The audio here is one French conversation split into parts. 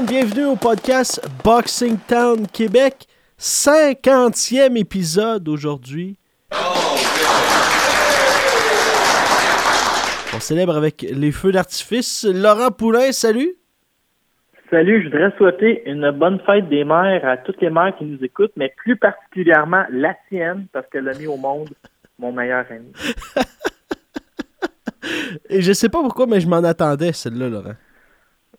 Monde, bienvenue au podcast Boxing Town Québec. 50e épisode aujourd'hui. On célèbre avec les feux d'artifice. Laurent Poulain, salut. Salut, je voudrais souhaiter une bonne fête des mères à toutes les mères qui nous écoutent, mais plus particulièrement la sienne, parce qu'elle a mis au monde mon meilleur ami. Et je sais pas pourquoi, mais je m'en attendais, celle-là, Laurent.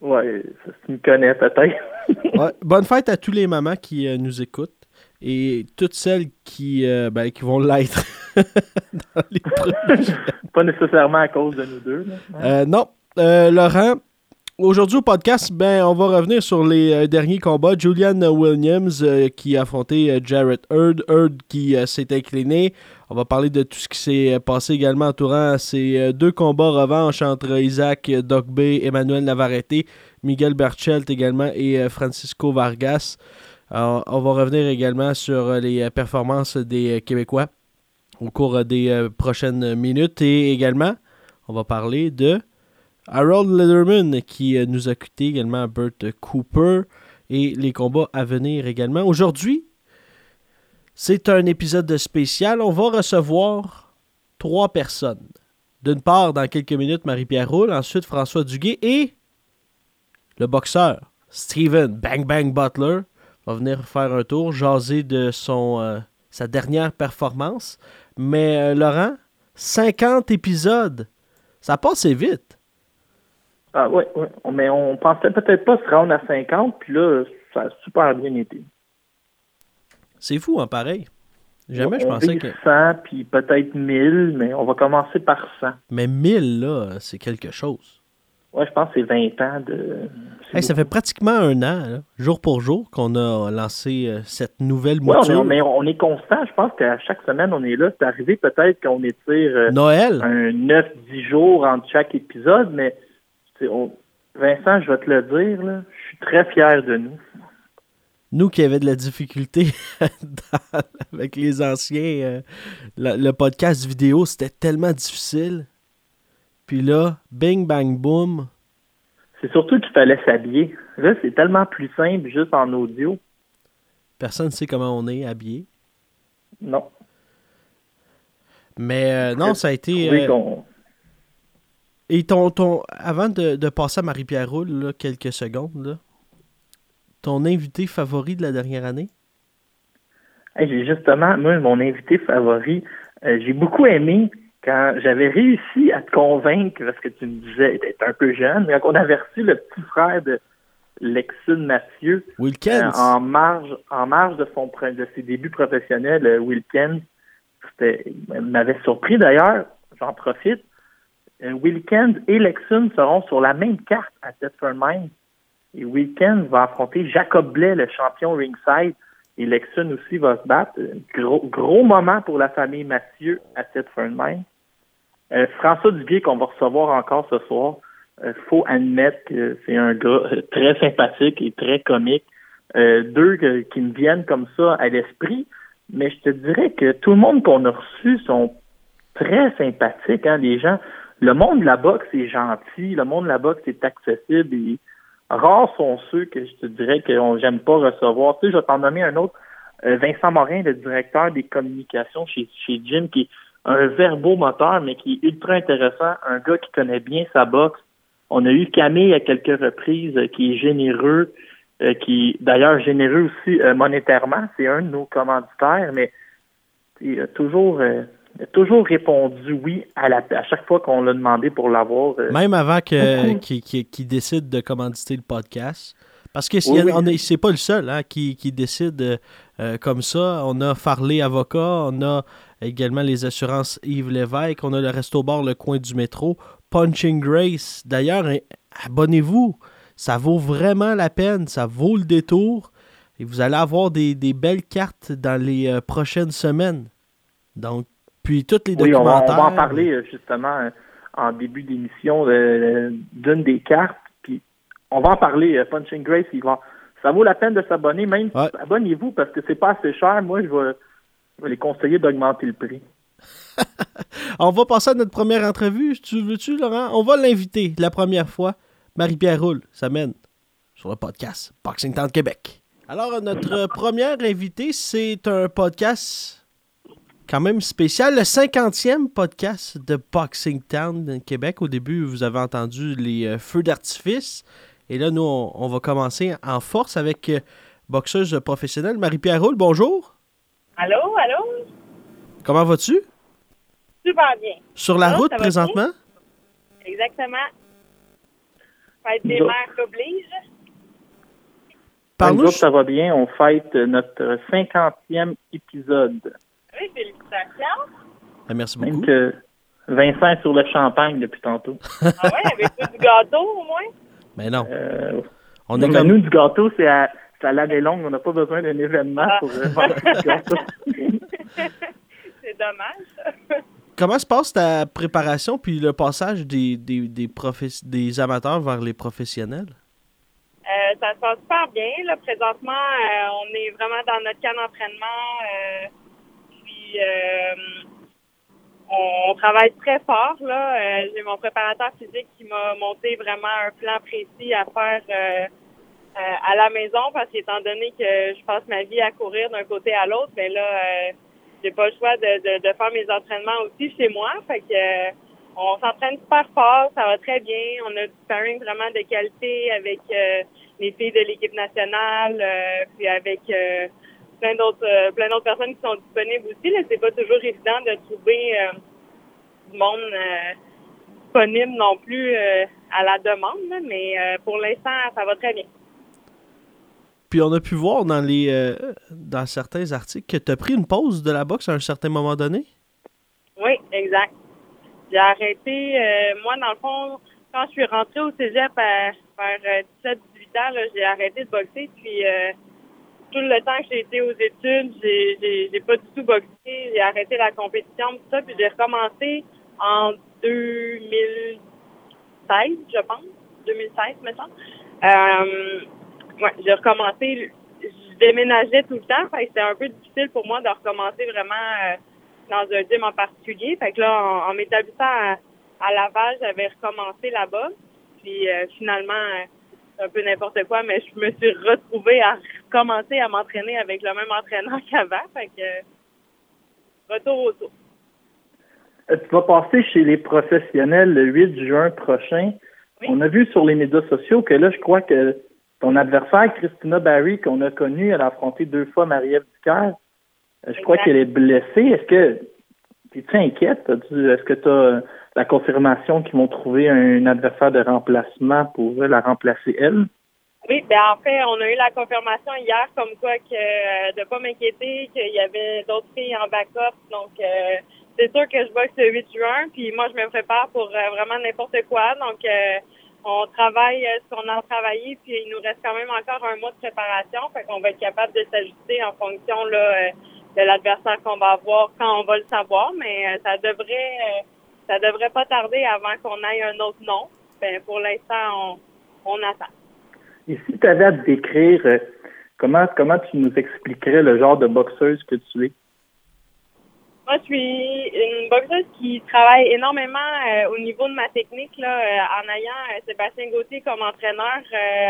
Ouais, ça, tu me connais peut-être. Ouais, bonne fête à tous les mamans qui euh, nous écoutent et toutes celles qui, euh, ben, qui vont l'être dans les Pas nécessairement à cause de nous deux. là. Euh, non. Laurent, aujourd'hui au podcast, ben, on va revenir sur les derniers combats. Julian Williams qui a affronté Jarrett Hurd. Hurd qui s'est incliné. On va parler de tout ce qui s'est passé également entourant ces euh, deux combats revanche entre Isaac Dogbe, Emmanuel Navarrete, Miguel Berchelt également et euh, Francisco Vargas. On va revenir également sur euh, les performances des Québécois au cours des prochaines minutes et également on va parler de Harold Lederman qui nous a quitté également Burt Cooper et les combats à venir également. Aujourd'hui, c'est un épisode spécial. On va recevoir trois personnes. D'une part, dans quelques minutes, Marie-Pierre Roule, ensuite François Duguay et le boxeur Steven Bang Bang Butler va venir faire un tour, jaser de son, euh, sa dernière performance. Mais euh, Laurent, 50 épisodes, ça passe vite. Ah ouais, ouais. Mais on pensait peut-être pas se rendre à 50, puis là, ça a super bien été. C'est fou, hein, pareil. Jamais je pensais que... 100, puis peut-être 1000, mais on va commencer par 100. Mais 1000, là, c'est quelque chose. Ouais, je pense que c'est 20 ans de... Hey, ça fait pratiquement un an, là, jour pour jour, qu'on a lancé euh, cette nouvelle Ouais, on mouture. est, mais on est constant. Je pense qu'à chaque semaine, on est là. C'est arrivé peut-être qu'on étire euh, Noël, un 9-10 jours entre chaque épisode, mais on- Vincent, je vais te le dire, là, je suis très fier de nous. Nous qui avions de la difficulté dans- avec les anciens, euh, la- le podcast vidéo, c'était tellement difficile. Puis là, bing, bang, boom. C'est surtout qu'il fallait s'habiller. Là, c'est tellement plus simple juste en audio. Personne ne sait comment on est habillé. Non. Mais euh, non, ça a été... Oui, euh, Et ton, ton, avant de, de passer à Marie-Pierre Roule, là, quelques secondes, là, ton invité favori de la dernière année? Hey, j'ai justement, moi, mon invité favori, euh, j'ai beaucoup aimé quand j'avais réussi à te convaincre, parce que tu me disais, tu un peu jeune, mais quand on avait reçu le petit frère de Lexune Mathieu, Wilkins. Euh, en marge, en marge de son de ses débuts professionnels, euh, Wilkins, m'avait surpris d'ailleurs. J'en profite. Euh, Wilkins et Lexun seront sur la même carte à Thetford Mines. Et Wilkins va affronter Jacob Blais, le champion ringside. Et Lexun aussi va se battre. Euh, Gros, gros moment pour la famille Mathieu à Thetford Mines. Euh, François Duguay, qu'on va recevoir encore ce soir, il faut admettre que c'est un gars euh, très sympathique et très comique. Euh, deux qui me viennent comme ça à l'esprit, mais je te dirais que tout le monde qu'on a reçu sont très sympathiques. Hein, les gens, le monde de la boxe est gentil, le monde de la boxe est accessible et rares sont ceux que je te dirais que j'aime pas recevoir. Tu sais, je vais t'en nommer un autre. Vincent Morin, le directeur des communications chez, chez Jim, qui est un verbomoteur, mais qui est ultra intéressant, un gars qui connaît bien sa boxe. On a eu Camille à quelques reprises, qui est généreux, qui d'ailleurs généreux aussi monétairement. C'est un de nos commanditaires, mais toujours a toujours répondu oui à, la, à chaque fois qu'on l'a demandé pour l'avoir. Euh, Même avant qu'il décide de commanditer le podcast. Parce que c'est pas le seul hein, qui, décide euh, euh, comme ça. On a Farley Avocat, on a également les assurances Yves Lévesque, on a le Resto Bar Le Coin du Métro, Punching Grace. D'ailleurs, hein, abonnez-vous. Ça vaut vraiment la peine, ça vaut le détour. Et vous allez avoir des, des belles cartes dans les prochaines semaines. Donc, puis toutes les documentaires. on, va, en parler euh, justement euh, en début d'émission euh, d'une des cartes. Puis on va en parler. Punching Grace, il va, ça vaut la peine de s'abonner. Même abonnez-vous parce que c'est pas assez cher. Moi, je vais, les conseiller d'augmenter le prix. on va passer à notre première entrevue. Tu veux-tu, Laurent? On va l'inviter la première fois. Marie-Pierre Roule, ça mène sur le podcast Boxing Town Québec. Alors, notre première invité, c'est un podcast quand même spécial. Le 50e podcast de Boxing Town Québec. Au début, vous avez entendu les euh, feux d'artifice. Et là, nous, on, va commencer en force avec euh, boxeuse professionnelle Marie-Pierre Roule. Bonjour. Allô, allô? Comment vas-tu? Super bien. Sur la route présentement? Exactement. Fête des mères oblige. Par nous, ça va bien? On fête notre 50e épisode félicitations. Ah, merci beaucoup. Même que Vincent est sur le champagne depuis tantôt. ah ouais, avec du gâteau au moins? Mais non. Euh, on est comme... Nous, du gâteau, c'est à, à l'année longue. On n'a pas besoin d'un événement ah. pour euh, faire du gâteau. c'est dommage. Comment se passe ta préparation puis le passage des, des, des, des amateurs vers les professionnels? Euh, ça se passe super bien. Là, présentement, euh, on est vraiment dans notre camp d'entraînement. Euh, on, travaille très fort. Là. Euh, j'ai mon préparateur physique qui m'a monté vraiment un plan précis à faire euh, à la maison parce qu'étant donné que je passe ma vie à courir d'un côté à l'autre, ben là, j'ai pas le choix de, de, faire mes entraînements aussi chez moi. Fait que on s'entraîne super fort, ça va très bien. On a du sparring vraiment de qualité avec les filles de l'équipe nationale, puis avec plein d'autres euh, plein d'autres personnes qui sont disponibles aussi. C'est pas toujours évident de trouver euh, du monde euh, disponible non plus à la demande, mais pour l'instant, ça va très bien. Puis on a pu voir dans les dans certains articles que tu as pris une pause de la boxe à un certain moment donné? Oui, exact. J'ai arrêté, moi, dans le fond, quand je suis rentrée au cégep à, vers 17-18 ans, j'ai arrêté de boxer. Puis tout le temps que j'ai été aux études, j'ai, pas du tout boxé. J'ai arrêté la compétition, tout ça, puis j'ai recommencé en 2016, je pense. 2016, mettons. Euh, ouais, j'ai recommencé. Je déménageais tout le temps, fait c'était un peu difficile pour moi de recommencer vraiment euh, dans un gym en particulier. Fait que là, en, m'établissant à, à, Laval, j'avais recommencé là-bas. Puis euh, finalement, un peu n'importe quoi, mais je me suis retrouvée à recommencer à m'entraîner avec le même entraîneur qu'avant. Fait que, retour au tour. Euh, tu vas passer chez les professionnels le 8 juin prochain. On a vu sur les médias sociaux que là, je crois que ton adversaire, Christina Barry, qu'on a connue, elle a affronté deux fois Marie-Ève Ducaire. Euh, je crois qu'elle est blessée. Est-ce que es-tu inquiète? Est-ce que tu as la confirmation qu'ils vont trouver un adversaire de remplacement pour la remplacer elle? Oui, ben en fait, on a eu la confirmation hier comme quoi que euh, de pas m'inquiéter, qu'il y avait d'autres filles en backup. Donc euh, c'est sûr que je boxe le 8 juin, puis moi je me prépare pour euh, vraiment n'importe quoi. Donc on travaille ce qu'on a travaillé, puis il nous reste quand même encore un mois de préparation, fait qu'on va être capable de s'ajuster en fonction là, de l'adversaire qu'on va avoir quand on va le savoir, mais ça devrait ça devrait pas tarder avant qu'on aille un autre nom. Ben, pour l'instant, on, attend. Et si tu avais à te décrire, euh, comment, comment tu nous expliquerais le genre de boxeuse que tu es? Moi, je suis une boxeuse qui travaille énormément euh, au niveau de ma technique, là, euh, en ayant euh, Sébastien Gauthier comme entraîneur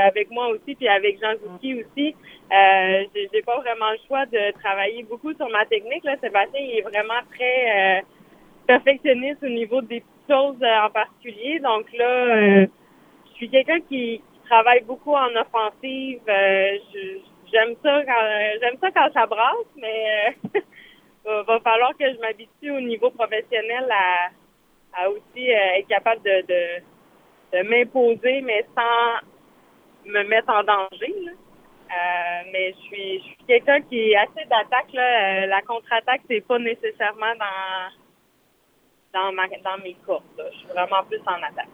avec moi aussi, puis avec Jean Zouki aussi. Euh, j'ai pas vraiment le choix de travailler beaucoup sur ma technique. Là. Sébastien il est vraiment très perfectionniste au niveau des petites choses en particulier. Donc là, je suis quelqu'un qui, travaille beaucoup en offensive. j'aime ça quand j'aime ça quand ça brasse, mais va, va falloir que je m'habitue au niveau professionnel à, aussi euh, être capable de, de, m'imposer, mais sans me mettre en danger. Là. Euh, mais je suis, je suis quelqu'un qui est assez d'attaque. Euh, la contre-attaque, c'est pas nécessairement dans dans, ma, dans mes courses. Je suis vraiment plus en attaque.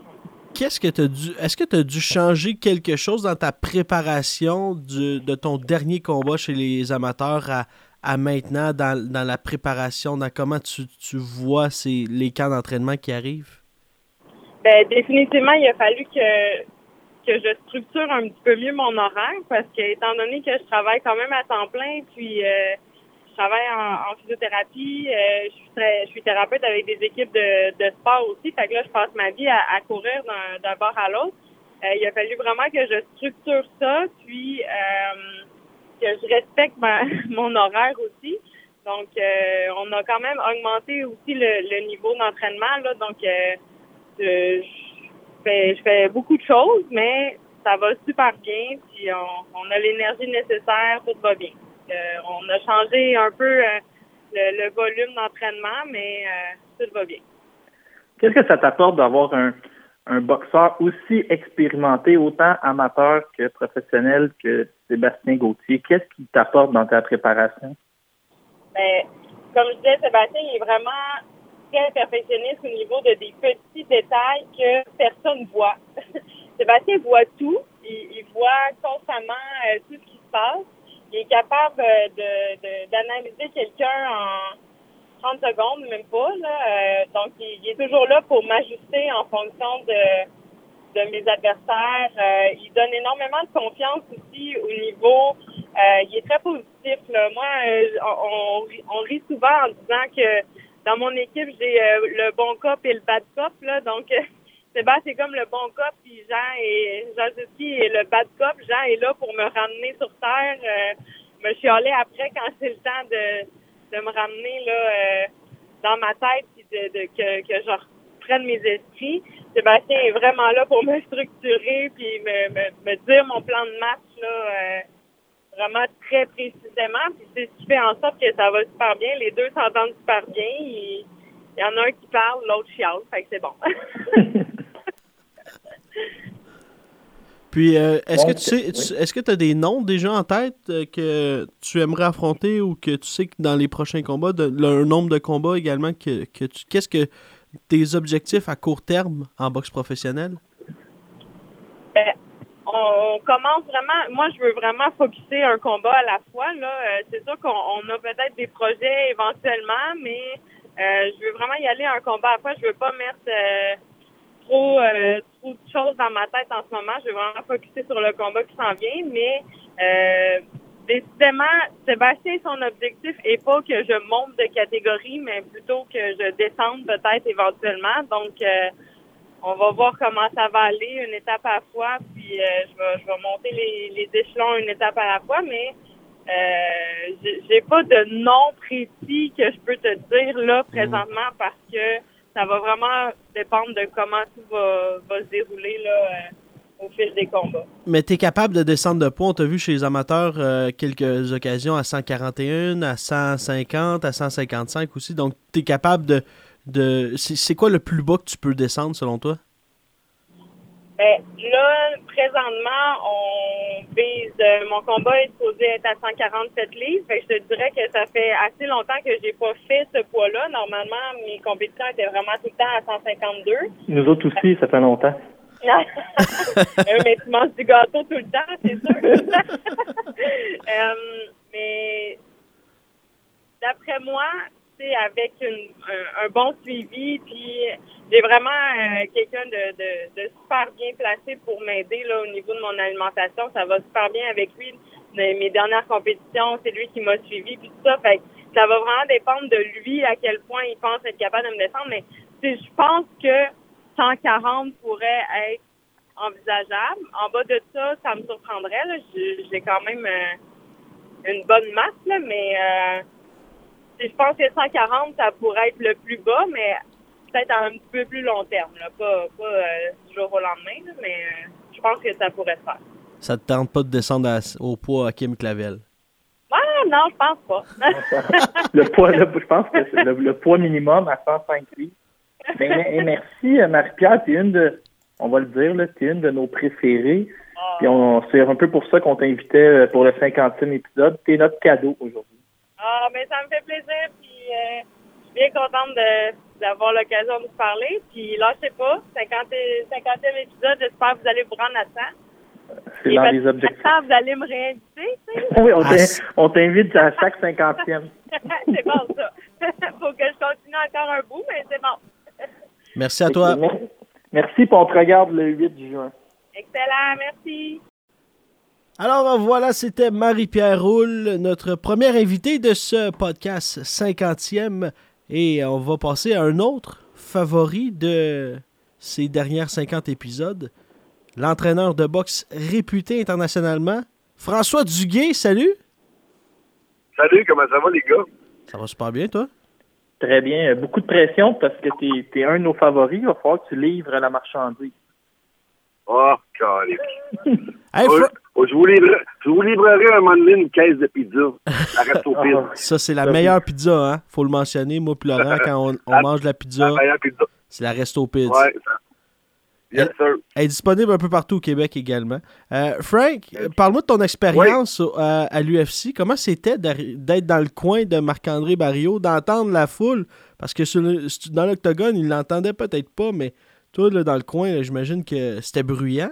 Qu'est-ce que tu dû. Est-ce que tu as dû changer quelque chose dans ta préparation du, de ton dernier combat chez les amateurs à, à maintenant dans, dans, la préparation, dans comment tu, tu vois ces, les camps d'entraînement qui arrivent? Ben, définitivement, il a fallu que, que je structure un petit peu mieux mon horaire parce que, étant donné que je travaille quand même à temps plein, puis euh, travaille en, physiothérapie, euh, je, suis je suis thérapeute avec des équipes de, sport aussi, fait que là, je passe ma vie à, courir d'un bord à l'autre. Euh, il a fallu vraiment que je structure ça, puis que je respecte mon horaire aussi. Donc, euh, on a quand même augmenté aussi le, niveau d'entraînement. Là, donc, euh, je, fais, je fais beaucoup de choses, mais ça va super bien. Puis, on, a l'énergie nécessaire, tout va bien. Euh, on a changé un peu le, volume d'entraînement, mais tout va bien. Qu'est-ce que ça t'apporte d'avoir un, un boxeur aussi expérimenté, autant amateur que professionnel que Sébastien Gauthier? Qu'est-ce qui t'apporte dans ta préparation? Ben, comme je disais, Sébastien il est vraiment très perfectionniste au niveau de des petits détails que personne voit. Sébastien voit tout. Il, voit constamment euh, tout ce qui se passe. Il est capable de, d'analyser quelqu'un en 30 secondes, même pas. Là. Euh, donc, il, est toujours là pour m'ajuster en fonction de, de mes adversaires. Euh, il donne énormément de confiance aussi au niveau. Euh, il est très positif. Là. Moi, on, on, rit souvent en disant que dans mon équipe, j'ai le bon cop et le bad cop. Là. Donc, Sébastien, c'est comme le bon cop, puis Jean et Jean est le bad cop. Jean est là pour me ramener sur terre, me chialer après quand c'est le temps de de me ramener là euh, dans ma tête et de, que, que je reprenne mes esprits. Sébastien est vraiment là pour me structurer puis me, me, dire mon plan de match là euh, vraiment très précisément. Puis c'est ce qui fait en sorte que ça va super bien. Les deux s'entendent super bien. Il, y en a un qui parle, l'autre chiale. Fait que c'est bon. Puis, euh, est-ce que tu sais, est-ce que tu as des noms déjà en tête euh, que tu aimerais affronter ou que tu sais que dans les prochains combats, de, un nombre de combats également que, que tu. Qu'est-ce que tes objectifs à court terme en boxe professionnelle? Ben, on, commence vraiment. Moi, je veux vraiment focuser un combat à la fois. Là, euh, c'est sûr qu'on a peut-être des projets éventuellement, mais je veux vraiment y aller un combat à la fois. Je veux pas mettre trop, euh, trop de choses dans ma tête en ce moment. Je vais vraiment focuser sur le combat qui s'en vient, mais euh, décidément, Sébastien, son objectif est pas que je monte de catégorie, mais plutôt que je descende peut-être éventuellement. Donc, euh, on va voir comment ça va aller une étape à la fois, puis euh, je, vais, je vais monter les, les échelons une étape à la fois, mais euh, j'ai pas de nom précis que je peux te dire là présentement parce que ça va vraiment dépendre de comment tout va, se dérouler là, euh, au fil des combats. Mais tu es capable de descendre de poids. On t'a vu chez les amateurs euh, quelques occasions à 141, à 150, à 155 aussi. Donc, tu es capable de. de c'est quoi le plus bas que tu peux descendre selon toi? Ben, là, présentement, on vise. Euh, mon combat est supposé être à 147 livres. Fait je te dirais que ça fait assez longtemps que j'ai pas fait ce poids-là. Normalement, mes compétitions étaient vraiment tout le temps à 152. Nous autres aussi, ça fait longtemps. Euh, mais tu manges du gâteau tout le temps, c'est sûr. euh, mais d'après moi, avec un, bon suivi, puis j'ai vraiment euh, quelqu'un de, super bien placé pour m'aider là au niveau de mon alimentation. Ça va super bien avec lui. mes dernières compétitions, c'est lui qui m'a suivi, puis tout ça. Fait ça va vraiment dépendre de lui à quel point il pense être capable de me descendre. Mais je pense que 140 pourrait être envisageable. En bas de ça, ça me surprendrait. J'ai quand même euh, une bonne masse, là, mais euh, je pense que 140, ça pourrait être le plus bas, mais peut-être à un petit peu plus long terme. Là. Pas, pas euh, du jour au lendemain, mais je pense que ça pourrait se faire. Ça te tente pas de descendre au poids à Kim Clavel? Ah non, je pense pas. le poids, je pense que c'est le, poids minimum à 105 livres. Mais, merci, Marie-Pierre. Tu une de, on va le dire, tu es une de nos préférées. Ah. Puis on, c'est un peu pour ça qu'on t'invitait euh, pour le 50e épisode. Tu es notre cadeau aujourd'hui. Ah, mais ça me fait plaisir. Puis euh, je suis bien contente d'avoir l'occasion de vous parler. Puis lâchez pas, 50, 50e épisode, j'espère que vous allez vous rendre à ça. C'est dans les objectifs. vous allez me réinviter, Oui, on t'invite à chaque 50e. c'est bon, ça. Faut que je continue encore un bout, mais c'est bon. Merci à toi. Merci, pour on te regarde le 8 juin. Excellent, merci. Alors voilà, c'était Marie-Pierre Roule, notre première invitée de ce podcast 50e. Et on va passer à un autre favori de ces dernières 50 épisodes. L'entraîneur de boxe réputé internationalement, François Duguay, salut! Salut, comment ça va les gars? Ça va super bien, toi? Très bien. Beaucoup de pression parce que tu es, un de nos favoris. Il va falloir que tu livres la marchandise. Oh, calique. je, vous livrerai, je vous livrerai un moment donné une caisse de pizza à Resto ah, Ça, c'est la meilleure pizza, hein? Faut le mentionner, moi puis Laurent, quand on, mange la pizza, c'est la Resto Pizza. Ouais, Yes. Elle est disponible un peu partout au Québec également. Euh, Frank, parle-moi de ton expérience à l'UFC. Comment c'était d'être dans le coin de Marc-André Barrio, d'entendre la foule? Parce que dans l'octogone, il l'entendait peut-être pas, mais toi, dans le coin, j'imagine que c'était bruyant.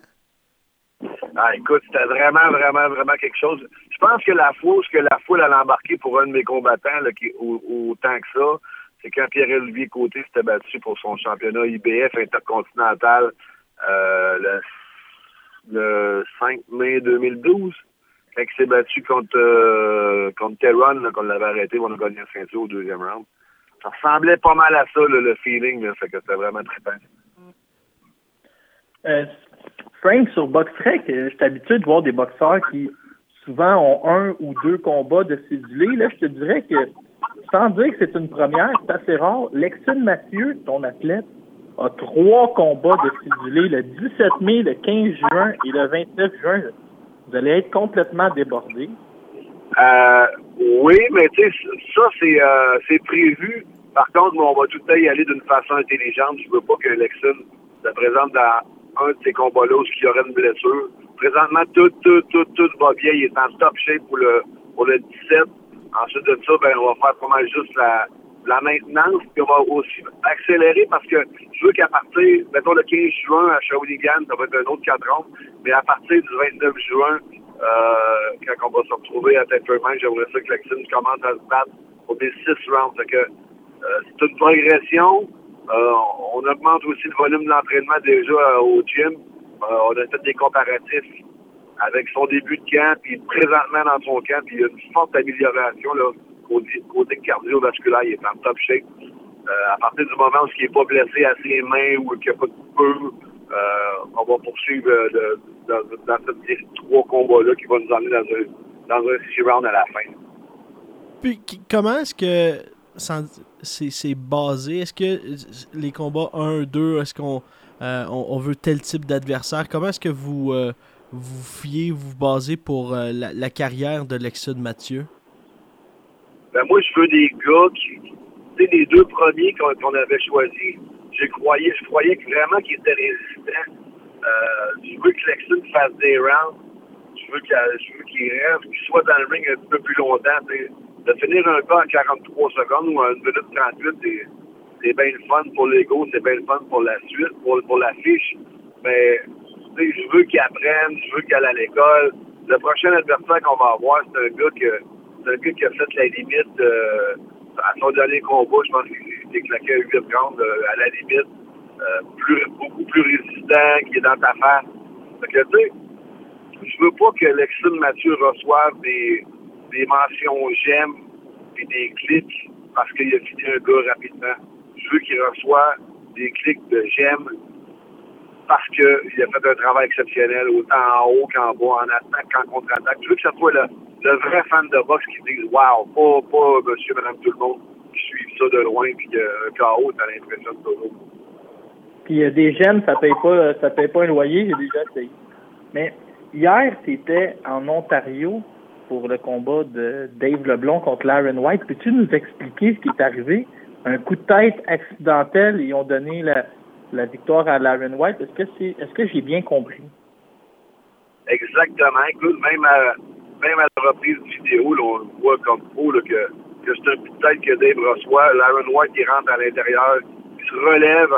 Ah, écoute, c'était vraiment, vraiment, vraiment quelque chose. Je pense que la foule, ce que la foule a embarqué pour un de mes combattants, qui, autant que ça, c'est quand Pierre-Olivier Côté s'était battu pour son championnat IBF intercontinental euh, le, 5 mai 2012. Quand il s'est battu contre, euh, contre Terron, qu'on l'avait arrêté, on a gagné un ceinture au deuxième round. Ça ressemblait pas mal à ça, le feeling, là, fait que c'était vraiment très bien. Euh, Frank, sur BoxRec, je suis habitué de voir des boxeurs qui souvent ont un ou deux combats de cédulés. Là, je te dirais que sans dire que c'est une première, c'est assez rare. Lexine Mathieu, ton athlète, a trois combats de cédulés le 17 mai, le 15 juin et le 29 juin. Vous allez être complètement débordé. Euh, oui, mais tu sais, ça, c'est, euh, prévu. Par contre, on va tout le temps y aller d'une façon intelligente. Je veux pas que Lexine se présente dans un de ces combats-là où il y aurait une blessure. Présentement, tout, tout, tout, tout va bien. Il est en top shape pour le, pour le 17. Ensuite de ça, ben, on va faire pas mal juste la, la maintenance, puis on va aussi accélérer parce que je veux qu'à partir, mettons le 15 juin à Shawinigan, ça va être un autre cadran, mais à partir du 29 juin, euh, quand on va se retrouver à Temperman, j'aimerais ça que Lexine commence à se battre pour des 6 rounds. que euh, c'est une progression. Euh, on augmente aussi le volume de l'entraînement déjà au gym. on a fait des comparatifs avec son début de camp, puis présentement dans son camp, puis il y a une forte amélioration là, côté, côté cardiovasculaire, il est en top shape. Euh, à partir du moment où il n'est pas blessé à ses mains ou qu'il n'y a pas de euh, on va poursuivre euh, dans, ces trois combats-là qui vont nous emmener dans un, dans un round à la fin. Puis comment est-ce que c'est basé? Est-ce que les combats 1, 2, est-ce qu'on on, veut tel type d'adversaire? Comment est-ce que vous vous fiez, vous basez pour euh, la, carrière de Lexud Mathieu? Ben moi, je veux des gars qui, tu sais, les deux premiers qu'on avait choisis, je croyais, je croyais vraiment qu'ils étaient résistants. Euh, je veux que Lexud fasse des rounds. Je veux qu'il rêve, qu'il soit dans le ring un peu plus longtemps. De finir un gars en 43 secondes ou en 1 minute 38, c'est bien le fun pour l'ego, c'est bien le fun pour la suite, pour, pour l'affiche. Mais je veux qu'il apprenne, je veux qu'il aille à l'école. Le prochain adversaire qu'on va avoir, c'est un gars qui a fait la limite euh, à son dernier combat, je pense qu'il s'est claqué à 8 rounds euh, à la limite. Euh, beaucoup plus résistant, qui est dans ta face. Fait que, tu sais, je veux pas que Lexine Mathieu reçoive des, des mentions j'aime et des clics parce qu'il a fini un gars rapidement. Je veux qu'il reçoive des clics de j'aime parce qu'il a fait un travail exceptionnel, autant en haut qu'en bas, en attaque qu'en contre-attaque. Je veux que ce soit le, le, vrai fan de boxe qui dise Wow, pas, pas monsieur, madame, tout le monde qui suit ça de loin puis un chaos, t'as l'impression de toujours. Puis euh, des gemmes, ça paye pas ça paye pas un loyer, j'ai déjà essayé. Mais hier, c'était en Ontario pour le combat de Dave Leblon contre Laren White. Peux-tu nous expliquer ce qui est arrivé? Un coup de tête accidentel, ils ont donné la, victoire à Laren White. Est-ce que c'est est-ce que j'ai bien compris? Exactement. Même à, la reprise vidéo, on voit comme là, que, que c'est un coup de tête que Dave reçoit. Laren White qui rentre à l'intérieur, il se relève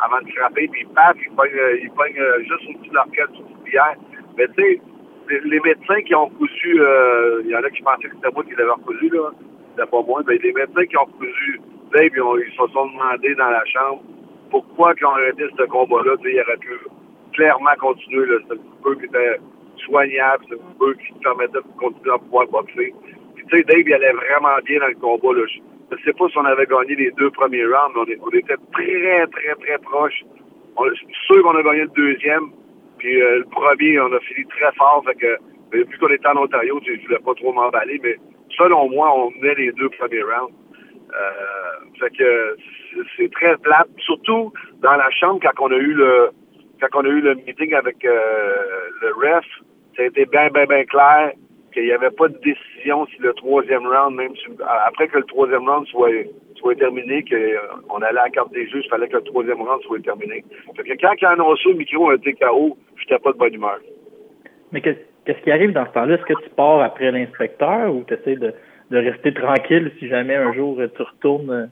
avant de frapper, puis paf, il pogne, il pogne juste au-dessus de l'arcade sur bière. Mais tu sais, les, médecins qui ont cousu, euh, il y en a qui pensaient que c'était moi qui l'avais cousu, là. C'était pas moi. Mais les médecins qui ont cousu Dave, ils, ont, ils se sont demandé dans la chambre pourquoi ils ont arrêté ce combat-là. Tu sais, il aurait pu clairement continuer. C'est un peu qui était soignable, c'est un peu qui permettait de continuer à pouvoir boxer. Puis tu sais, Dave, il allait vraiment bien dans le combat. Là. Je ne sais pas si on avait gagné les deux premiers rounds, mais on, était très, très, très proches. je suis sûr qu'on a gagné le deuxième. Puis euh, le premier, on a fini très fort. Fait que, vu qu'on était en Ontario, je voulais pas trop m'emballer, mais selon moi, on menait les deux premiers rounds. Euh, fait que c'est très plate. Surtout dans la chambre quand on a eu le quand on a eu le meeting avec euh, le ref, ça a été bien, bien, bien clair qu'il n'y avait pas de décision si le troisième round, même si, après que le troisième round soit soit terminé, qu'on allait à la carte des juges, il fallait que le troisième round soit terminé. Fait que quand il a annoncé le micro était KO, j'étais pas de bonne humeur. Mais qu'est-ce qui arrive dans ce temps-là? Est-ce que tu pars après l'inspecteur ou tu essaies de, de, rester tranquille si jamais un jour tu retournes euh,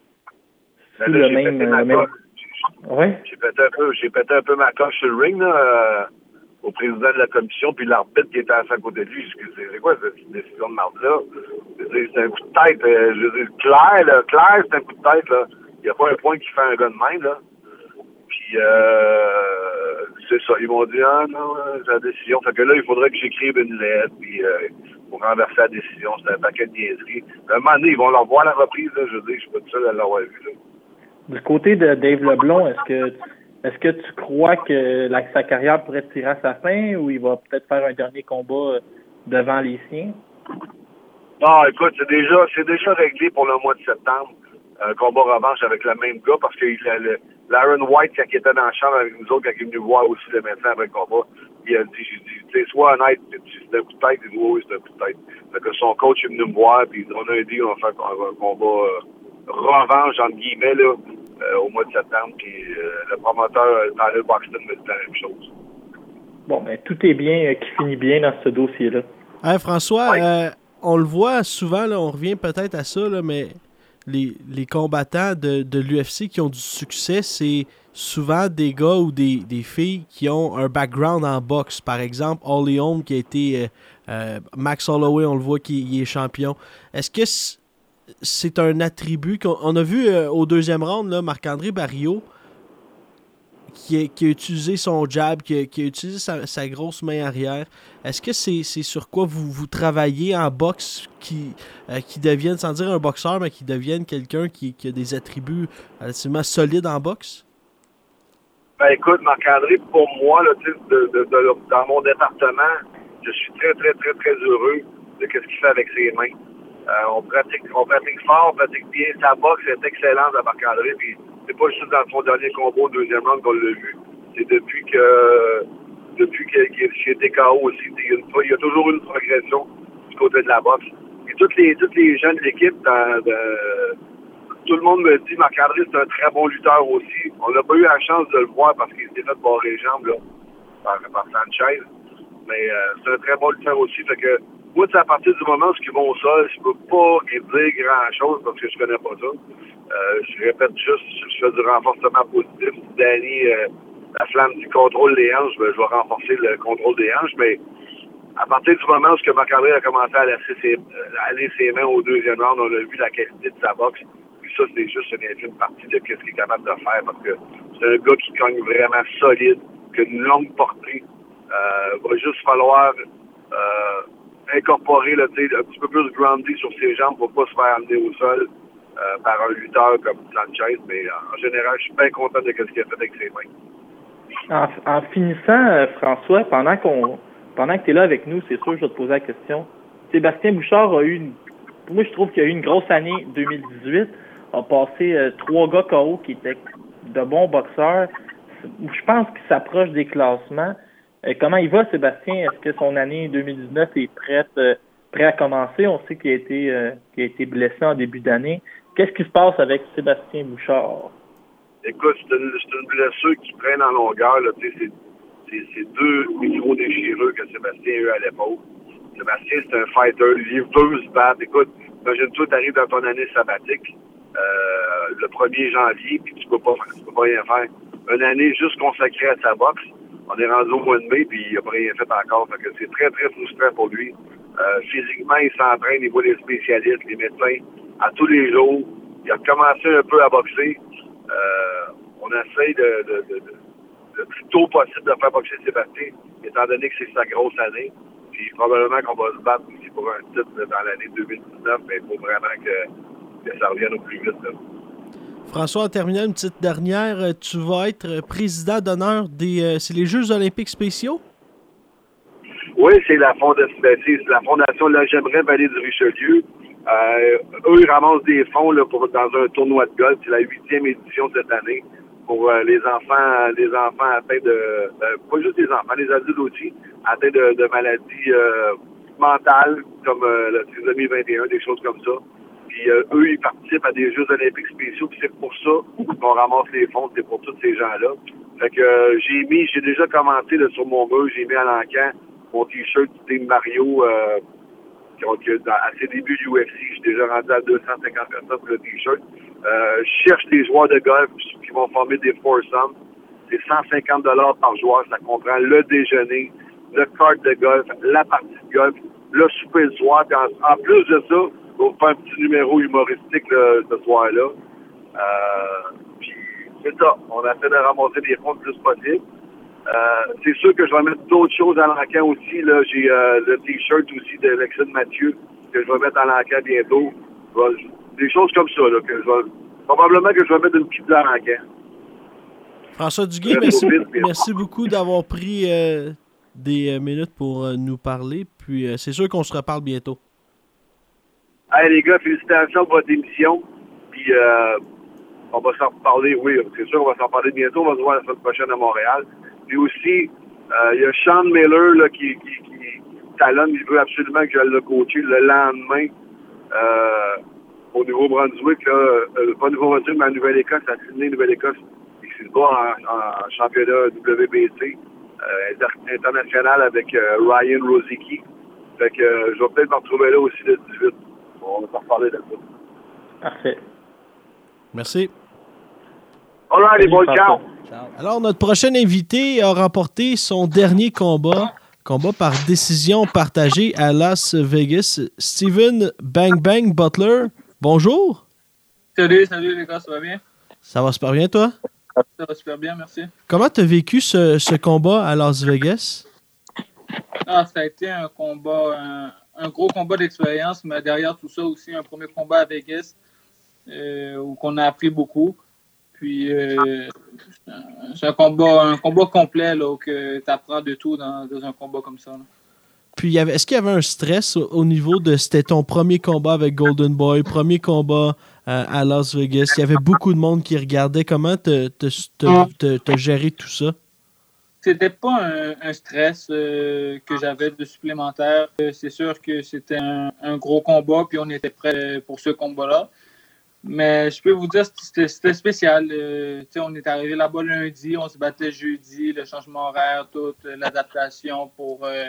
sous le même... Le même... Ouais. J'ai pété un peu, j'ai pété un peu ma coche sur le ring, là, euh, au président de la commission, puis l'arbitre qui était à sa côté de lui. C'est quoi cette décision de marde-là? C'est un coup de tête, euh, je veux dire, clair, là, clair, c'est un coup de tête, là. Il n'y a pas un point qui fait un gars de main, là. Puis, euh, c'est ça. Ils m'ont dit, ah non, c'est la décision. Fait que là, il faudrait que j'écrive une lettre, puis euh, pour renverser la décision. C'est un paquet de niaiseries. À un moment donné, ils vont leur voir la reprise, là. Je veux dire, je suis pas tout seul à l'avoir vu. Du côté de Dave Leblon, est-ce que est-ce que tu crois que la, sa carrière pourrait tirer à sa fin ou il va peut-être faire un dernier combat devant les siens? Non, écoute, c'est déjà c'est déjà réglé pour le mois de septembre. Un combat revanche avec le même gars parce que L'Aaron White, quand il était dans la chambre avec nous autres, quand il est venu voir aussi le médecin après le combat, il a dit, j'ai dit, tu sais, sois honnête, c'est un coup de tête. Il dit, oui, c'est un coup de tête. Fait que son coach est venu me voir, puis on a dit, on va faire un combat euh, revanche, entre guillemets, là, euh, au mois de septembre, puis euh, le promoteur Tyler Boxton me dit la même chose. Bon, ben, tout est bien, qui finit bien dans ce dossier-là. Hey, François, on le voit souvent, là, on revient peut-être à ça, là, mais les, les combattants de, de l'UFC qui ont du succès, c'est souvent des gars ou des, des, filles qui ont un background en boxe. Par exemple, Holly Holm qui a été euh, euh, Max Holloway, on le voit qui est champion. Est-ce que c'est un attribut qu'on a vu euh, au deuxième round, Marc-André Barrio, qui a, qui utilisé son jab, qui a, qui utilisé sa, sa, grosse main arrière. Est-ce que c'est sur quoi vous, vous travaillez en boxe qui, euh, qui devienne, sans dire un boxeur, mais qui devienne quelqu'un qui, qui, a des attributs relativement solides en boxe? Ben écoute, Marc-André, pour moi, là, de, de, de, dans mon département, je suis très, très, très, très heureux de ce qu'il fait avec ses mains. Euh, on pratique on pratique fort, on pratique bien. Sa boxe est excellente à Marc-André. Puis c'est pas juste dans son dernier combat au deuxième round qu'on l'a vu. C'est depuis que depuis qu'il qu était KO aussi. Il y, a il y, a toujours une progression du côté de la boxe. Et toutes les toutes les jeunes de l'équipe, tout le monde me dit Marc-André, c'est un très bon lutteur aussi. On n'a pas eu la chance de le voir parce qu'il s'est fait barrer les jambes là, par, par Sanchez. Mais euh, c'est un très bon lutteur aussi. Fait que moi, c'est à partir du moment où ils vont au sol, je peux pas dire grand-chose parce que je connais pas ça. Euh, je répète juste, je fais du renforcement positif. Danny, euh, la flamme du contrôle des hanches, ben, je vais renforcer le contrôle des hanches, mais à partir du moment où Marc-André a commencé à laisser ses, euh, aller ses mains au deuxième round, on a vu la qualité de sa boxe. Puis ça, c'est juste une partie de ce qu'il est capable de faire parce que c'est un gars qui cogne vraiment solide, qui a une longue portée, Euh, va juste falloir euh, incorporer là, un petit peu plus groundé sur ses jambes pour pas se faire amener au sol euh, par un lutteur comme Sanchez. Mais en général, je suis bien content de ce qu'il a fait avec ses mains. En, en finissant, euh, François, pendant qu'on pendant que tu es là avec nous, c'est sûr je vais te poser la question. Sébastien Bouchard a eu une moi je trouve qu'il a eu une grosse année 2018. A passé euh, trois gars KO qui étaient de bons boxeurs. Je pense qu'il s'approche des classements. Euh, comment il va, Sébastien? Est-ce que son année 2019 est prête, euh, prêt à commencer? On sait qu'il a été, euh, a été blessé en début d'année. Qu'est-ce qui se passe avec Sébastien Bouchard? Écoute, c'est une, une blessure qui traîne en longueur. C'est, deux micro-déchireux que Sébastien a eu à l'épaule. Sébastien, c'est un fighter. Il veut se battre. Écoute, imagine-toi, tu arrives dans ton année sabbatique le 1er janvier, puis tu peux pas tu peux pas rien faire. Une année juste consacrée à sa boxe. On est rendu au mois de mai, puis il n'a pas rien fait encore. Fait que c'est très, très frustrant pour lui. Euh, physiquement, il s'entraîne, il voit les spécialistes, les médecins, à tous les jours. Il a commencé un peu à boxer. Euh, on essaye de, de, de, de, le plus tôt possible de faire boxer Sébastien, étant donné que c'est sa grosse année. Puis probablement qu'on va se battre aussi pour un titre dans l'année 2019, mais il faut vraiment que, que ça revienne au plus vite. Là. François, en terminant une petite dernière, euh, tu vas être président d'honneur des euh, c'est les Jeux olympiques spéciaux? Oui, c'est la, ben, la fondation Là J'aimerais Vallée du Richelieu. Euh, eux, ils ramassent des fonds pour, dans un tournoi de golf. C'est la huitième édition cette année pour les enfants les enfants atteints de pas juste les enfants, les adultes aussi, atteints de, maladies mentales comme la trisomie 21, des choses comme ça. Puis euh, eux, ils participent à des Jeux olympiques spéciaux, puis c'est pour ça qu'on ramasse les fonds, c'est pour tous ces gens-là. Fait que euh, j'ai mis, j'ai déjà commenté sur mon mur, j'ai mis à l'encan mon t-shirt du Team Mario euh, à ses débuts du UFC, je suis déjà rendu à 250 personnes pour le t-shirt. Je cherche des joueurs de golf qui vont former des foursomes. C'est 150 dollars par joueur. Ça comprend le déjeuner, le cart de golf, la partie de golf, le souper le soir. En plus de ça, on faire un petit numéro humoristique là, ce soir-là. Euh, puis c'est ça. On essaie de ramasser des fonds le plus possible. Euh, c'est sûr que je vais mettre d'autres choses à l'encan aussi. Là, j'ai euh, le t-shirt aussi de Lexine Mathieu que je vais mettre à l'encan bientôt. Des choses comme ça là, que je vais, probablement que je vais mettre une petite à l'encan. François Duguay, merci, beaucoup d'avoir pris des minutes pour nous parler. Puis c'est sûr qu'on se reparle bientôt. Hey les gars, félicitations pour votre émission. Puis euh, on va s'en reparler, oui, c'est sûr, on va s'en parler bientôt. On va se voir la semaine prochaine à Montréal. Puis aussi, euh, il y a Sean Miller là, qui, qui, qui talonne, il veut absolument que je le coache le lendemain euh, au Nouveau-Brunswick, euh, pas au Nouveau-Brunswick, mais à Nouvelle-Écosse, à Sydney, Nouvelle-Écosse. Et c'est bat en, championnat WBC inter- international avec Ryan Rosicki. Fait que je vais peut-être me retrouver là aussi le 18. On va reparler de ça. Parfait. Merci. All right, les boys, ciao! Alors, notre prochain invité a remporté son dernier combat, combat par décision partagée à Las Vegas. Steven Bang Bang Butler, bonjour. Salut, salut les gars, ça va bien? Ça va super bien, toi? Ça va super bien, merci. Comment tu as vécu ce, ce combat à Las Vegas? Ah, ça a été un combat, un, un gros combat d'expérience, mais derrière tout ça aussi, un premier combat à Vegas euh, où on a appris beaucoup. Puis euh, c'est un combat, un combat complet là, où tu apprends de tout dans, dans un combat comme ça. Puis, est-ce qu'il y avait un stress au, au niveau de c'était ton premier combat avec Golden Boy, premier combat euh, à Las Vegas? Il y avait beaucoup de monde qui regardait. Comment te, te- te- te gérer tout ça? C'était pas un, stress euh, que j'avais de supplémentaire. Euh, C'est sûr que c'était un, gros combat, puis on était prêt pour ce combat-là. Mais je peux vous dire, c'était spécial. Euh, on est arrivé là-bas lundi, on se battait jeudi, le changement horaire, toute euh, l'adaptation pour, euh,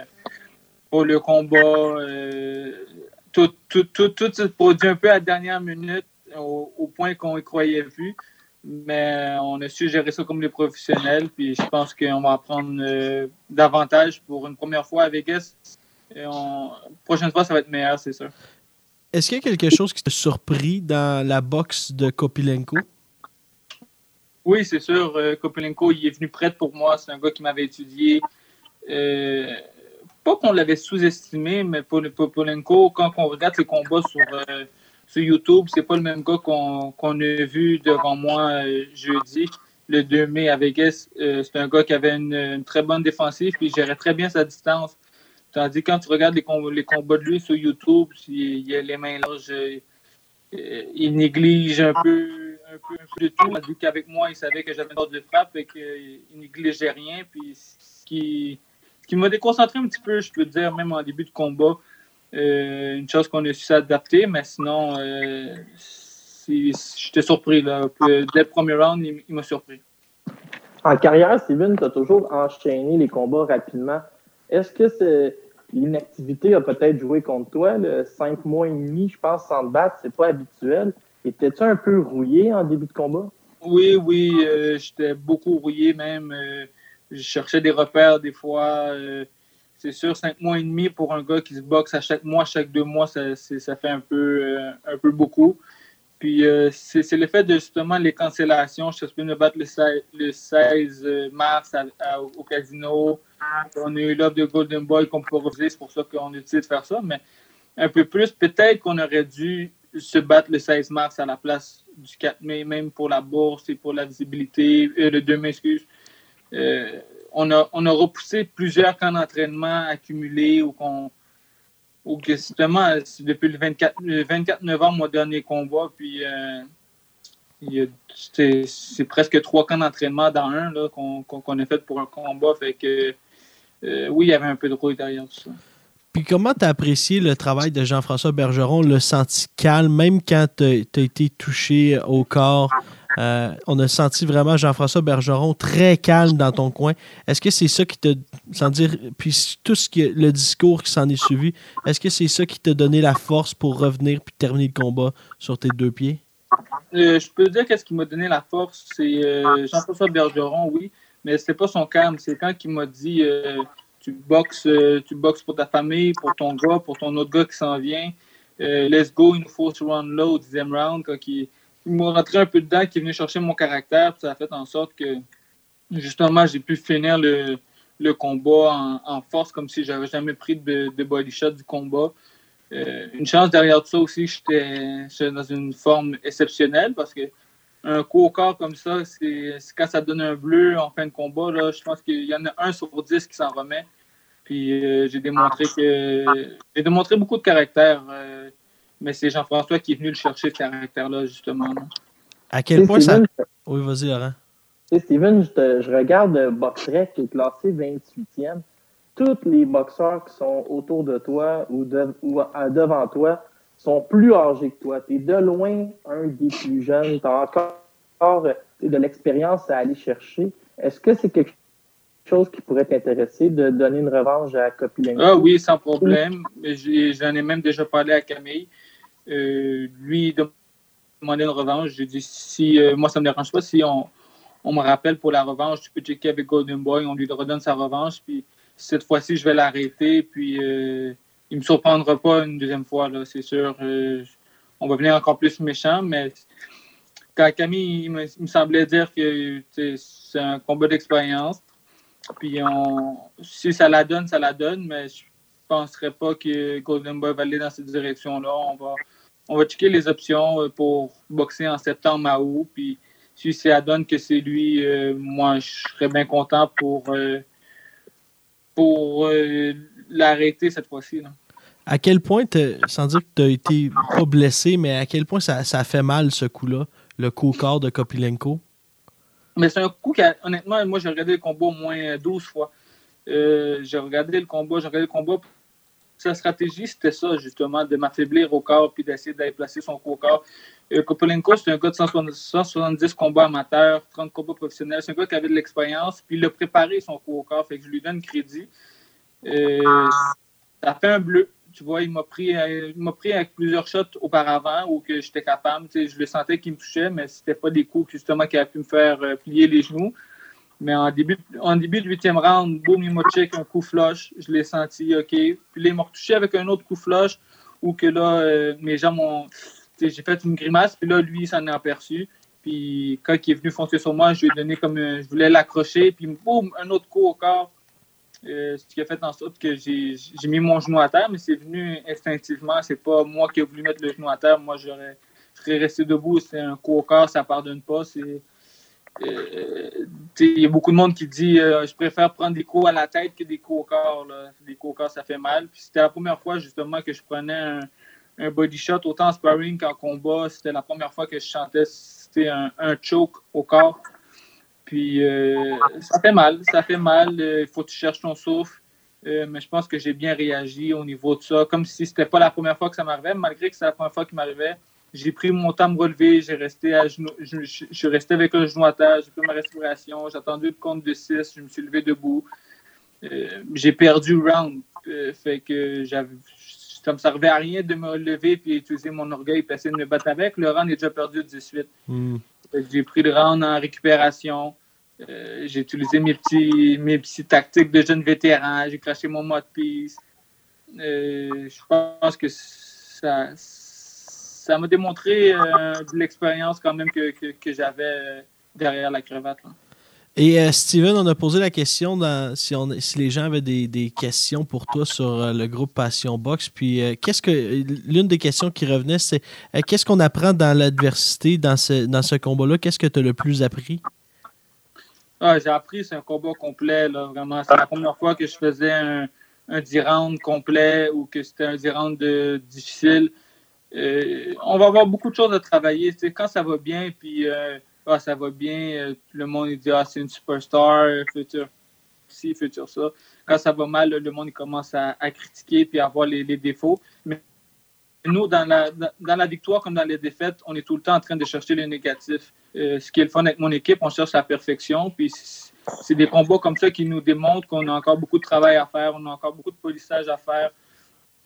pour le combat. euh, tout, tout, tout, tout se produit un peu à la dernière minute, au, au point qu'on y croyait vu. Mais on a su gérer ça comme des professionnels. Puis je pense qu'on va apprendre euh, davantage pour une première fois à Vegas. Et on... prochaine fois, ça va être meilleur, c'est sûr. Est-ce qu'il y a quelque chose qui t'a surpris dans la boxe de Kopilenko? Oui, c'est sûr. euh, Kopelenko, il est venu prêt pour moi. C'est un gars qui m'avait étudié. euh, pas qu'on l'avait sous-estimé, mais pour, pour Polenko, quand on regarde les combats sur, sur YouTube, c'est pas le même gars qu'on a vu devant moi jeudi, le 2 mai à Vegas. c'est un gars qui avait une, très bonne défensive, puis il gérait très bien sa distance. Tandis que quand tu regardes les, combats, les combats de lui sur YouTube, il, a les mains larges, il néglige un peu un peu, de tout. Vu qu'avec moi, il savait que j'avais une ordre de frappe et qu'il négligeait rien. Puis ce qui, qui m'a déconcentré un petit peu, je peux dire, même en début de combat. Euh, une chose qu'on a su s'adapter, mais sinon, euh, j'étais surpris. Là. Dès le premier round, il, m'a surpris. En carrière, Steven, tu as toujours enchaîné les combats rapidement. Est-ce que l'inactivité a peut-être joué contre toi? Le cinq mois et demi, je pense, sans te battre, c'est pas habituel. Étais-tu un peu rouillé en début de combat? Oui, oui, euh, j'étais beaucoup rouillé même. Euh, je cherchais des repères des fois. Euh, c'est sûr, cinq mois et demi pour un gars qui se boxe à chaque mois, chaque deux mois, ça, fait un peu, un peu beaucoup. Puis c'est le fait de justement les cancellations. Je suis supposé me battre le 16, mars au casino. On a eu l'offre de Golden Boy qu'on peut refuser, c'est pour ça qu'on a décidé de faire ça. Mais un peu plus, peut-être qu'on aurait dû se battre le 16 mars à la place du 4 mai, même pour la bourse et pour la visibilité, euh, le 2 mai, excuse. Euh, on, a, repoussé plusieurs camps d'entraînement accumulés ou que justement, depuis le 24, 24 novembre, mon dernier combat, puis euh, c'est presque trois camps d'entraînement dans un qu'on a fait pour un combat. Fait que oui, il y avait un peu de rouille derrière tout ça. Puis comment tu as apprécié le travail de Jean-François Bergeron, le senti calme, même quand tu as, été touché au corps? Euh, on a senti vraiment Jean-François Bergeron très calme dans ton coin. Est-ce que c'est ça qui t'a, sans dire, puis tout ce qui, le discours qui s'en est suivi, est-ce que c'est ça qui t'a donné la force pour revenir puis terminer le combat sur tes deux pieds? Euh, je peux dire qu'est-ce qui m'a donné la force, c'est euh, Jean-François Bergeron, oui, mais c'est pas son calme. C'est quand il m'a dit tu boxes, tu boxes pour ta famille, pour ton gars, pour ton autre gars qui s'en vient. Let's go, il nous faut ce round-là au dixième round. M'a rentré un peu dedans, qui est venu chercher mon caractère, ça a fait en sorte que justement j'ai pu finir le, combat en, force comme si j'avais jamais pris de, body shot du combat. Euh, une chance derrière tout ça aussi, j'étais dans une forme exceptionnelle parce que un coup au corps comme ça, c'est quand ça donne un bleu en fin de combat, là, je pense qu'il y en a un sur dix qui s'en remet. Puis euh, j'ai démontré que j'ai démontré beaucoup de caractère. Euh, mais c'est Jean-François qui est venu le chercher, ce caractère-là, justement. À quel point ça. Oui, vas-y, Laurent. Steven, je, je regarde Boxrec qui est classé 28e. Tous les boxeurs qui sont autour de toi ou, ou devant toi sont plus âgés que toi. Tu es de loin un des plus jeunes. Tu as encore de l'expérience à aller chercher. Est-ce que c'est quelque chose qui pourrait t'intéresser de donner une revanche à Kopilenko? Ah oui, sans problème. J'en ai même déjà parlé à Camille. Euh, lui, il demandait une revanche. J'ai dit, si euh, moi, ça me dérange pas, si on, me rappelle pour la revanche, tu peux checker avec Golden Boy, on lui redonne sa revanche. Puis cette fois-ci, je vais l'arrêter. Puis euh, il me surprendra pas une deuxième fois, là, c'est sûr. on va venir encore plus méchant, mais quand Camille, il me, semblait dire que c'est un combat d'expérience. Puis si ça la donne, ça la donne, mais je penserais pas que Golden Boy va aller dans cette direction-là. On va, on va checker les options euh, pour boxer en septembre à août. Puis si ça donne que c'est lui, euh, moi, je serais bien content pour, euh, pour l'arrêter cette fois-ci. À quel point, sans dire que tu as été pas blessé, mais à quel point ça, ça fait mal ce coup-là, le coup au corps de Kopilenko? Mais c'est un coup qui, honnêtement, moi, j'ai regardé le combat au moins 12 fois. J'ai regardé le combat, j'ai regardé le combat. Sa stratégie, c'était ça, justement, de m'affaiblir au corps puis d'essayer d'aller placer son coup au corps. Euh, c'est un gars de 170 combats amateurs, 30 combats professionnels. C'est un gars qui avait de l'expérience, puis il a préparé son coup au corps, fait que je lui donne crédit. Euh, ça fait un bleu. Tu vois, il m'a pris, euh, pris avec plusieurs shots auparavant où que j'étais capable. je le sentais qu'il me touchait, mais c'était pas des coups justement qui a pu me faire euh, plier les genoux. Mais en début, en début de huitième round, boum, il m'a check un coup flush. Je l'ai senti, OK. Puis là, il m'a retouché avec un autre coup flush où que là, euh, mes jambes ont. J'ai fait une grimace, puis là, lui, il s'en est aperçu. Puis quand il est venu foncer sur moi, je lui ai donné comme. je voulais l'accrocher, puis boum, un autre coup au corps. ce qui a fait en sorte que j'ai mis mon genou à terre, mais c'est venu instinctivement. C'est pas moi qui ai voulu mettre le genou à terre. Moi, j'aurais resté debout. C'est un coup au corps, ça pardonne pas. C'est il y a beaucoup de monde qui dit je préfère prendre des coups à la tête que des coups au corps. Des coups au corps, ça fait mal. Puis c'était la première fois justement que je prenais un, un body shot, autant en sparring qu'en combat. C'était la première fois que je chantais, c'était un, choke au corps. Puis euh, ça fait mal, ça fait mal. Euh, il faut que tu cherches ton souffle. Euh, mais je pense que j'ai bien réagi au niveau de ça, comme si c'était pas la première fois que ça m'arrivait, malgré que c'est la première fois qu'il m'arrivait. J'ai pris mon temps de me relever, j'ai resté à genoux, je, suis resté avec un genou à terre, j'ai pris ma respiration, j'ai attendu le compte de 6, je me suis levé debout. j'ai perdu le round. fait que j'avais ça me servait à rien de me lever puis utiliser mon orgueil et essayer de me battre avec. Le round est déjà perdu 18. Hmm. J'ai pris le round en récupération. Euh, j'ai utilisé mes petits, mes petits tactiques de jeune vétéran. J'ai craché mon mode piece. Euh, je pense que ça ça m'a démontré euh, de l'expérience quand même que, que, j'avais derrière la cravate. Et euh, Steven, on a posé la question si, on, si les gens avaient des, questions pour toi sur euh, le groupe Passion Box. Puis, euh, qu'est-ce que l'une des questions qui revenait, c'est qu'est-ce qu'on apprend dans l'adversité, dans ce, dans ce combat-là? Qu'est-ce que tu as le plus appris? Ah, j'ai appris, c'est un combat complet, là, vraiment. C'est la première fois que je faisais un, un 10 rounds complet ou que c'était un 10 rounds difficile. On va avoir beaucoup de choses à travailler. quand ça va bien, puis ah, ça va bien, euh, le monde dit ah, c'est une superstar, futur ci, futur ça. Quand ça va mal, le monde commence à, critiquer puis à voir les, défauts. Mais nous, dans la, dans la victoire comme dans les défaites, on est tout le temps en train de chercher les négatifs. Euh, ce qui est le fun avec mon équipe, on cherche la perfection. Puis c'est des combats comme ça qui nous démontrent qu'on a encore beaucoup de travail à faire, on a encore beaucoup de polissage à faire.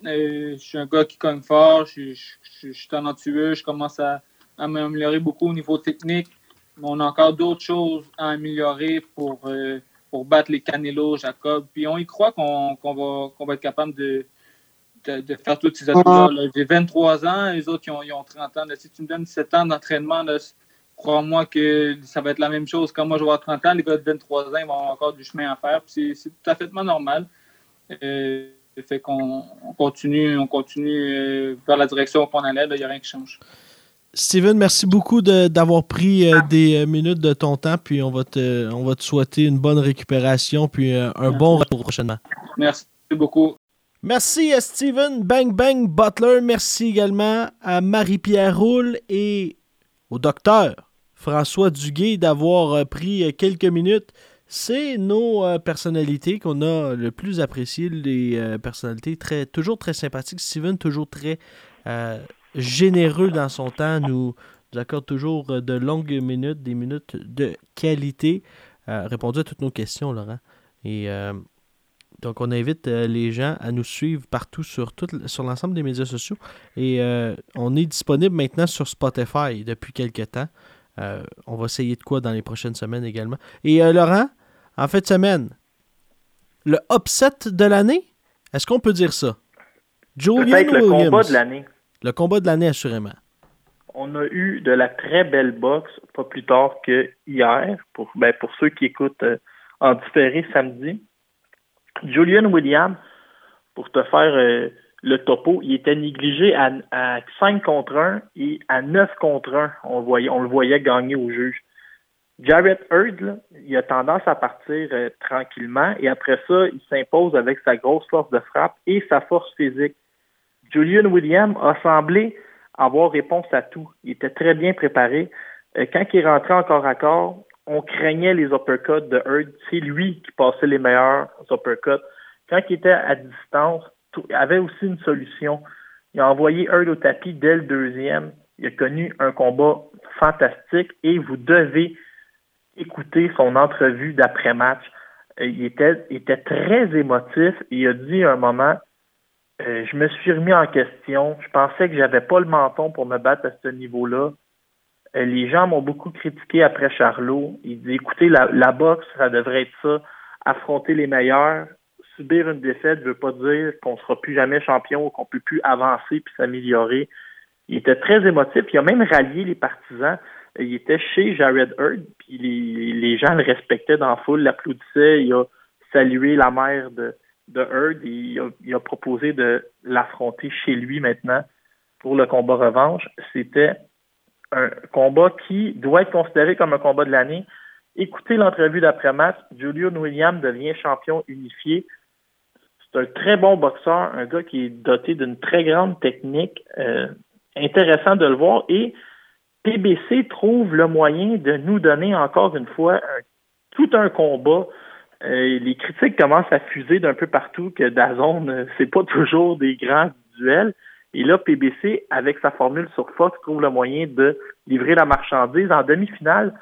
Euh, je suis un gars qui cogne fort, je, suis talentueux, je commence à, à m'améliorer beaucoup au niveau technique on a encore d'autres choses à améliorer pour, euh, pour battre les Canelo, Jacob. Puis on y croit qu'on va, va être capable de, de, faire toutes ces atouts-là. J'ai 23 ans, les autres, ils ont, 30 ans. si tu me donnes 7 ans d'entraînement, crois-moi que ça va être la même chose. Quand moi, je vais avoir 30 ans, les gars de 23 ans, ils vont avoir encore du chemin à faire. C'est tout à fait normal. Euh, fait qu'on continue, on continue euh, vers la direction où on allait. Il n'y a rien qui change. Steven, merci beaucoup d'avoir pris euh, des euh, minutes de ton temps, puis on va te, on va te souhaiter une bonne récupération, puis euh, un bon retour prochainement. Merci beaucoup. Merci à Steven Bang Bang Butler. Merci également à Marie-Pierre Roule et au docteur François Duguay d'avoir pris quelques minutes. C'est nos personnalités qu'on a le plus appréciées, les personnalités très, toujours très sympathiques. Steven, toujours très généreux dans son temps, nous, accorde toujours euh, de longues minutes, des minutes de qualité. Euh, répondu à toutes nos questions, Laurent. Et euh, donc, on invite les gens à nous suivre partout sur, sur l'ensemble des médias sociaux. Et on est disponible maintenant sur Spotify depuis quelques temps. on va essayer de quoi dans les prochaines semaines également. Et Laurent, en fin de semaine, le upset de l'année, est-ce qu'on peut dire ça? Julian le combat de l'année. Le combat de l'année, assurément. On a eu de la très belle boxe pas plus tard que hier, pour, ben, pour ceux qui écoutent euh, en différé samedi. Julian Williams, pour te faire euh, le topo, il était négligé à, 5 contre 1 et à 9 contre 1. On, voyait, on le voyait gagner au juge. Jarrett Hurd, il a tendance à partir euh, tranquillement et après ça, il s'impose avec sa grosse force de frappe et sa force physique. Julian Williams a semblé avoir réponse à tout. Il était très bien préparé. Euh, quand il rentrait encore à corps, on craignait les uppercuts de Hurd. C'est lui qui passait les meilleurs uppercuts. Quand il était à distance, il avait aussi une solution. Il a envoyé Hurd au tapis dès le deuxième. Il a connu un combat fantastique et vous devez écouter son entrevue d'après-match. Euh, il était, il était très émotif. Il a dit un moment, euh, je me suis remis en question. Je pensais que j'avais pas le menton pour me battre à ce niveau-là. Euh, les gens m'ont beaucoup critiqué après Charlot. Ils disent écoutez, la, boxe, ça devrait être ça, affronter les meilleurs. Subir une défaite ne veut pas dire qu'on ne sera plus jamais champion ou qu'on ne peut plus avancer puis s'améliorer. Il était très émotif. Il a même rallié les partisans. Il était chez Jared Hurd, puis les, les gens le respectaient dans la foule, l'applaudissaient. Il a salué la mère de, de Heard et il a, proposé de l'affronter chez lui maintenant pour le combat revanche. C'était un combat qui doit être considéré comme un combat de l'année. Écoutez l'entrevue d'après-match. Julian Williams devient champion unifié. C'est un très bon boxeur, un gars qui est doté d'une très grande technique. Euh, intéressant de le voir. Et PBC trouve le moyen de nous donner encore une fois un- tout un combat. Euh, les critiques commencent à fuser d'un peu partout que Dazone, euh, c'est pas toujours des grands duels. Et là, PBC, avec sa formule sur Fox, trouve le moyen de livrer la marchandise. En demi-finale,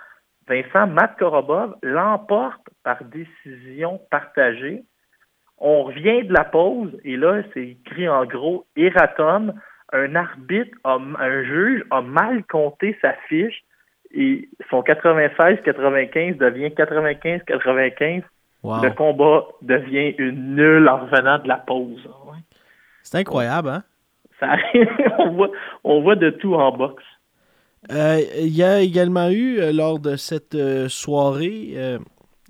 Vincent Matt Korobov l'emporte par décision partagée. On revient de la pause et là, c'est écrit en gros Eratom. Un arbitre, a- un juge a mal compté sa fiche et son 96-95 devient 95-95. Wow. Le combat devient une nulle en revenant de la pause. Ouais. C'est incroyable, hein? Ça arrive, on voit, on voit de tout en boxe. Euh, Il y a également eu, euh, lors de cette euh, soirée,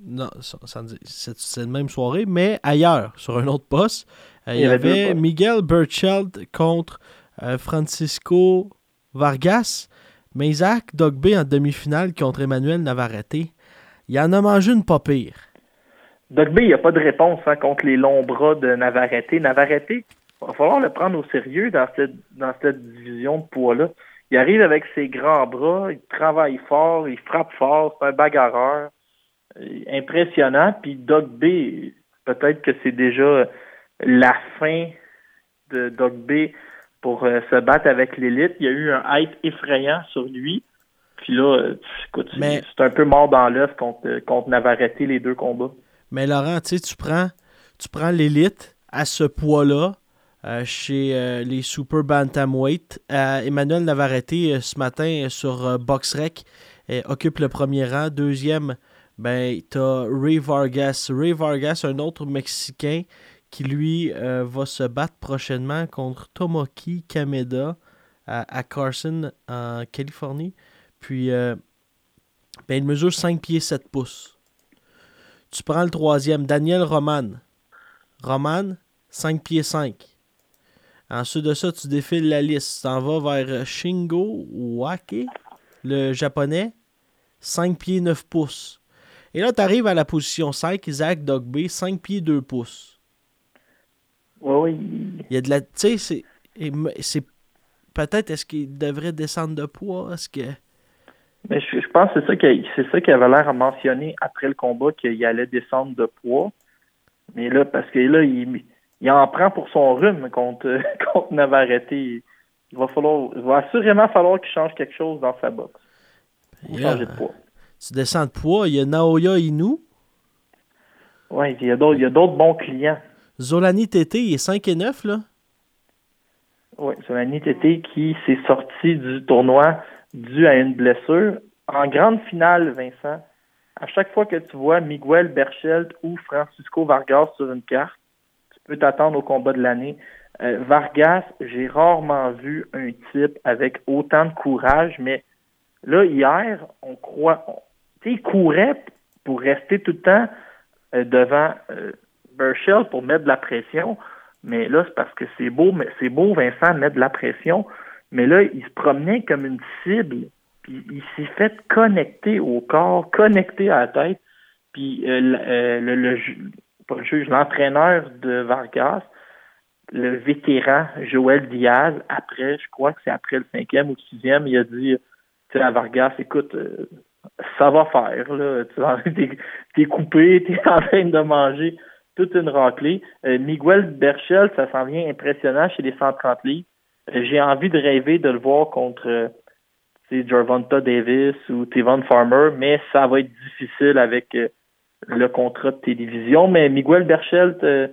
non, cette même soirée, mais ailleurs, sur un autre poste, il y, avait. Miguel Burcheld contre Francisco Vargas, mais Isaac Dogbe en demi-finale contre Emmanuel Navarrete. Il en a mangé une pas pire. Doc B, il n'y a pas de réponse hein, contre les longs bras de Navarrete. Navarrete, il va falloir le prendre au sérieux dans cette, dans cette division de poids-là. Il arrive avec ses grands bras, il travaille fort, il frappe fort, c'est un bagarreur. Euh, Impressionnant. Puis Doc B, peut-être que c'est déjà la fin de Doc B pour euh, se battre avec l'élite. Il y a eu un hype effrayant sur lui. Puis là, euh, écoute, c'est Mais- c'est un peu mort dans l'œuf contre, contre Navarrete, les deux combats. Mais Laurent, tu sais, tu prends, tu prends l'élite à ce poids-là euh, chez euh, les Super Bantamweight. Euh, Emmanuel Navarrete, euh, ce matin, euh, sur euh, BoxRec, euh, occupe le premier rang. Deuxième, ben, t'as Ray Vargas. Ray Vargas, un autre Mexicain qui, lui, euh, va se battre prochainement contre Tomoki Kameda à, Carson, en Californie. Puis, euh, ben, il mesure 5 pieds 7 pouces. Tu prends le troisième, Daniel Roman. Roman, 5 pieds 5. Ensuite de ça, tu défiles la liste. Tu t'en vas vers Shingo Wake, le japonais, 5 pieds 9 pouces. Et là, tu arrives à la position 5, Isaac Dogbe, 5 pieds 2 pouces. Oui, oui. Il y a de la. Tu sais, c'est. Peut-être est-ce qu'il devrait descendre de poids? Est-ce que. Mais je, je pense que c'est ça qu'il c'est ça qu'il avait l'air à mentionner après le combat qu'il allait descendre de poids. Mais là, parce que là, il, il en prend pour son rhume contre, contre Navarrete. Il va falloir, il va assurément falloir qu'il change quelque chose dans sa boxe. Ou Yeah. changer de poids. Tu descends de poids. Il y a Naoya Inu. Oui, il y a d'autres, il y a d'autres bons clients. Zolani Tété, il est 5 et 9, là? Oui, Solani Tété qui s'est sorti du tournoi dû à une blessure. En grande finale, Vincent, à chaque fois que tu vois Miguel Berchelt ou Francisco Vargas sur une carte, tu peux t'attendre au combat de l'année. Euh, Vargas, j'ai rarement vu un type avec autant de courage, mais là, hier, on croit. tu sais, il courait pour rester tout le temps euh, devant euh, Pour mettre de la pression. Mais là, c'est parce que c'est beau, mais c'est beau, Vincent, mettre de la pression. Mais là, il se promenait comme une cible. Puis il s'est fait connecter au corps, connecter à la tête. Puis euh, le, euh, le- le pas le juge, l'entraîneur de Vargas, le vétéran Joël Diaz, après, je crois que c'est après le cinquième ou le sixième, il a dit tu sais, à Vargas, écoute, euh, ça va faire, là. Tu T'es t'es coupé, t'es en train de manger toute une raclée. Euh, Miguel Berchel, ça s'en vient impressionnant chez les 130 livres. Euh, J'ai envie de rêver de le voir contre euh, Gervonta Davis ou Tevon Farmer, mais ça va être difficile avec euh, le contrat de télévision. Mais Miguel Berchelt, euh,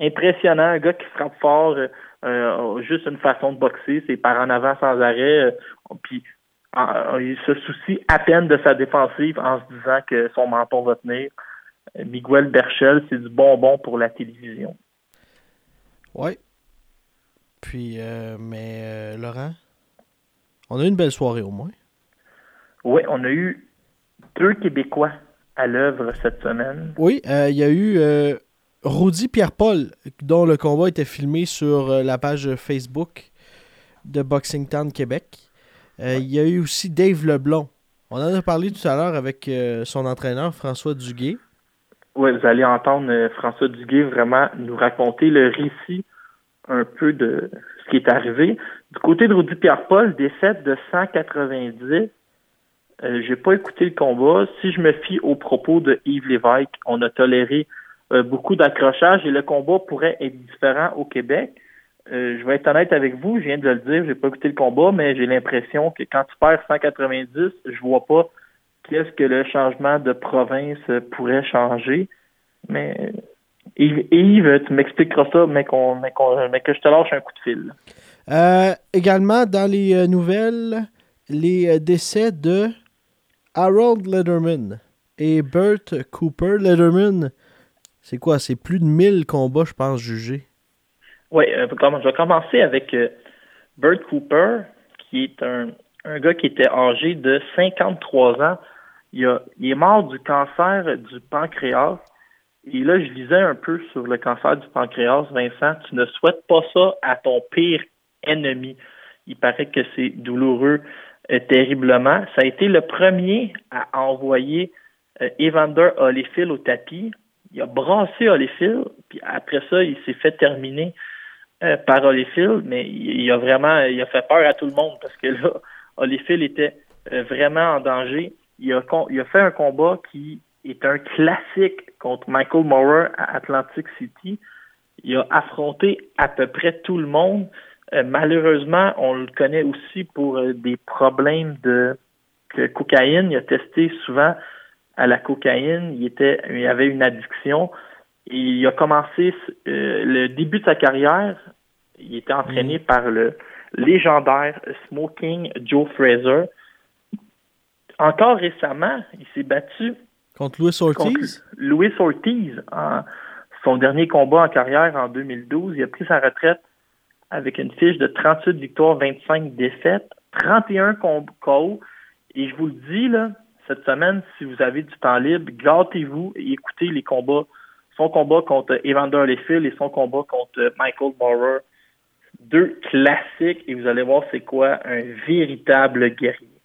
impressionnant, un gars qui frappe fort, euh, euh, juste une façon de boxer, c'est par en avant sans arrêt. euh, puis en- il se soucie à peine de sa défensive en se disant que son menton va tenir. Euh, Miguel Berchel, c'est du bonbon pour la télévision. Ouais. Puis, euh, mais euh, Laurent, on a eu une belle soirée au moins. Oui, on a eu deux Québécois à l'œuvre cette semaine. Oui, il y a eu Rudy Pierre-Paul, dont le combat était filmé sur la page Facebook de Boxing Town Québec. Il y a eu aussi Dave Leblon. On en a parlé tout à l'heure avec son entraîneur François Duguay. Oui, vous allez entendre François Duguay vraiment nous raconter le récit un peu de ce qui est arrivé. Du côté de Rudy Pierre-Paul, défaite de 190. Euh, j'ai pas écouté le combat. Si je me fie aux propos de Yves Lévesque, on a toléré euh, beaucoup d'accrochages et le combat pourrait être différent au Québec. Euh, je vais être honnête avec vous, je viens de le dire, j'ai pas écouté le combat, mais j'ai l'impression que quand tu perds 190, je vois pas qu'est-ce que le changement de province pourrait changer. Mais Yves, tu m'expliqueras ça, mais, que je te lâche un coup de fil. Euh, également, dans les euh, nouvelles, les euh, décès de Harold Lederman et Bert Cooper. Lederman, c'est quoi? C'est plus de 1000 combats, je pense, jugés. Oui, je vais commencer avec Bert Cooper, qui est un, gars qui était âgé de 53 ans. Il, est mort du cancer du pancréas. Et là, je lisais un peu sur le cancer du pancréas, Vincent. Tu ne souhaites pas ça à ton pire ennemi. Il paraît que c'est douloureux euh, terriblement. Ça a été le premier à envoyer euh, Evander Holyfield au tapis. Il a brassé Holyfield, puis après ça, il s'est fait terminer euh, par Holyfield, mais il, a vraiment fait peur à tout le monde parce que là, Holyfield était vraiment en danger. Il a, il a fait un combat qui est un classique contre Michael Mower à Atlantic City. Il a affronté à peu près tout le monde. Euh, malheureusement, on le connaît aussi pour euh, des problèmes de, cocaïne. Il a testé souvent à la cocaïne. Il était, il avait une addiction. Et il a commencé euh, le début de sa carrière. Il était entraîné mm. par le légendaire Smoking Joe Fraser. Encore récemment, il s'est battu Contre Louis Ortiz? Louis Ortiz, en son dernier combat en carrière en 2012, il a pris sa retraite avec une fiche de 38 victoires, 25 défaites, 31 KO. Et je vous le dis, là, cette semaine, si vous avez du temps libre, gâtez-vous et écoutez les combats. Son combat contre Evander Holyfield et son combat contre Michael Maurer. Deux classiques et vous allez voir c'est quoi un véritable guerrier.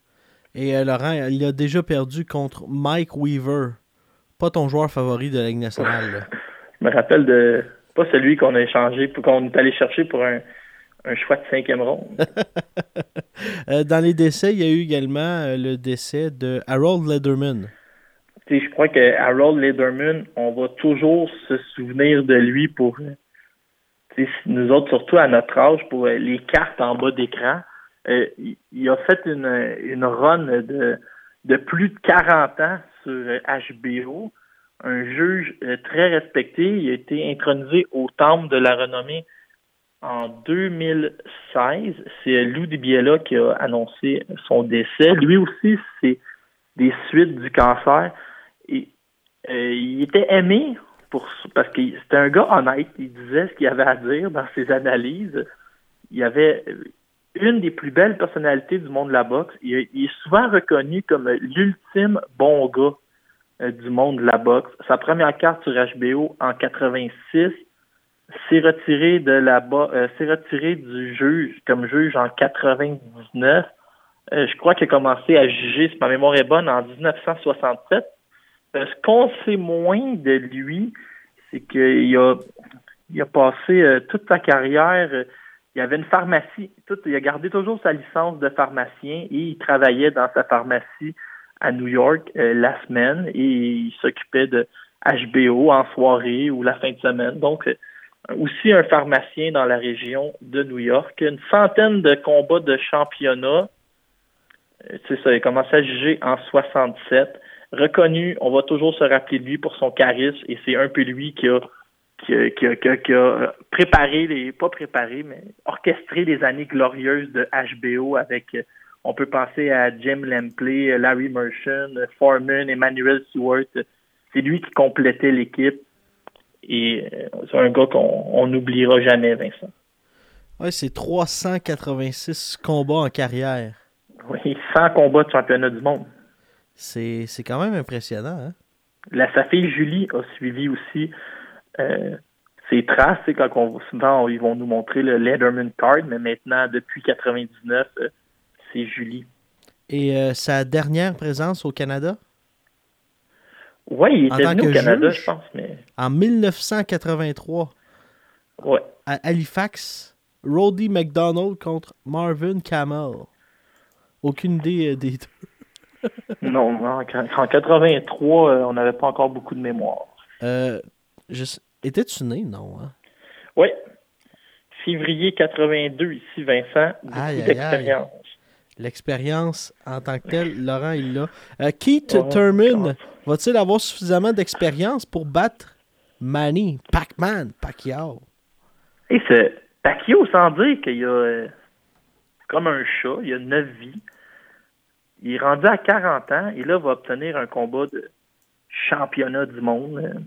Et euh, Laurent, il a déjà perdu contre Mike Weaver. Pas ton joueur favori de la Ligue nationale. Je me rappelle de. Pas celui qu'on a échangé, qu'on est allé chercher pour un, choix de cinquième ronde. Euh, dans les décès, il y a eu également euh, le décès de Harold Lederman. je crois que Harold Lederman, on va toujours se souvenir de lui pour nous autres, surtout à notre âge, pour les cartes en bas d'écran. Euh, il a fait une, une run de, de plus de 40 ans sur HBO. Un juge euh, très respecté. Il a été intronisé au Temple de la renommée en 2016. C'est Lou Dibiela qui a annoncé son décès. Lui aussi, c'est des suites du cancer. Et, euh, il était aimé pour, parce que c'était un gars honnête. Il disait ce qu'il avait à dire dans ses analyses. Il avait une des plus belles personnalités du monde de la boxe. Il, est souvent reconnu comme l'ultime bon gars euh, du monde de la boxe. Sa première carte sur HBO en 86 s'est retiré de la euh, s'est retiré du juge comme juge en 99. Euh, je crois qu'il a commencé à juger, si ma mémoire est bonne, en 1967. ce qu'on sait moins de lui, c'est qu'il a, il a passé toute sa carrière il y avait une pharmacie. Tout, il a gardé toujours sa licence de pharmacien et il travaillait dans sa pharmacie à New York euh, la semaine et il s'occupait de HBO en soirée ou la fin de semaine. Donc, euh, aussi un pharmacien dans la région de New York. Une centaine de combats de championnat. Euh, c'est ça, il a commencé à juger en 67. Reconnu, on va toujours se rappeler de lui pour son charisme et c'est un peu lui qui a qui, a, préparé les, pas préparé, mais orchestré les années glorieuses de HBO avec, euh, on peut penser à Jim Lempley, Larry Merchant, Foreman, Emmanuel Stewart. C'est lui qui complétait l'équipe. Et euh, c'est un gars qu'on n'oubliera jamais, Vincent. Oui, c'est 386 combats en carrière. Oui, 100 combats de championnat du monde. C'est quand même impressionnant. Hein? la, sa fille Julie a suivi aussi euh, ses traces. Quand on, souvent, ils vont nous montrer le Letterman Card, mais maintenant, depuis 99, euh, c'est Julie. Et euh, sa dernière présence au Canada? Oui, il était venu au Canada, juge? je pense. Mais... En 1983, Ouais. à Halifax, Roddy McDonald contre Marvin Camel. Aucune idée des deux. Non, en, en 83, euh, on n'avait pas encore beaucoup de mémoire. Euh, Étais-tu né? Non. Hein? Oui. Février 82, ici, Vincent. Beaucoup d'expérience. L'expérience en tant que telle, Laurent, il l'a. Euh, Keith Oh, Thurman, va-t-il avoir suffisamment d'expérience pour battre Manny, Pac-Man, Pacquiao? Et ce Pacquiao, sans dire qu'il y a euh, comme un chat, il y a 9 vies. Il est rendu à 40 ans et là va obtenir un combat de championnat du monde,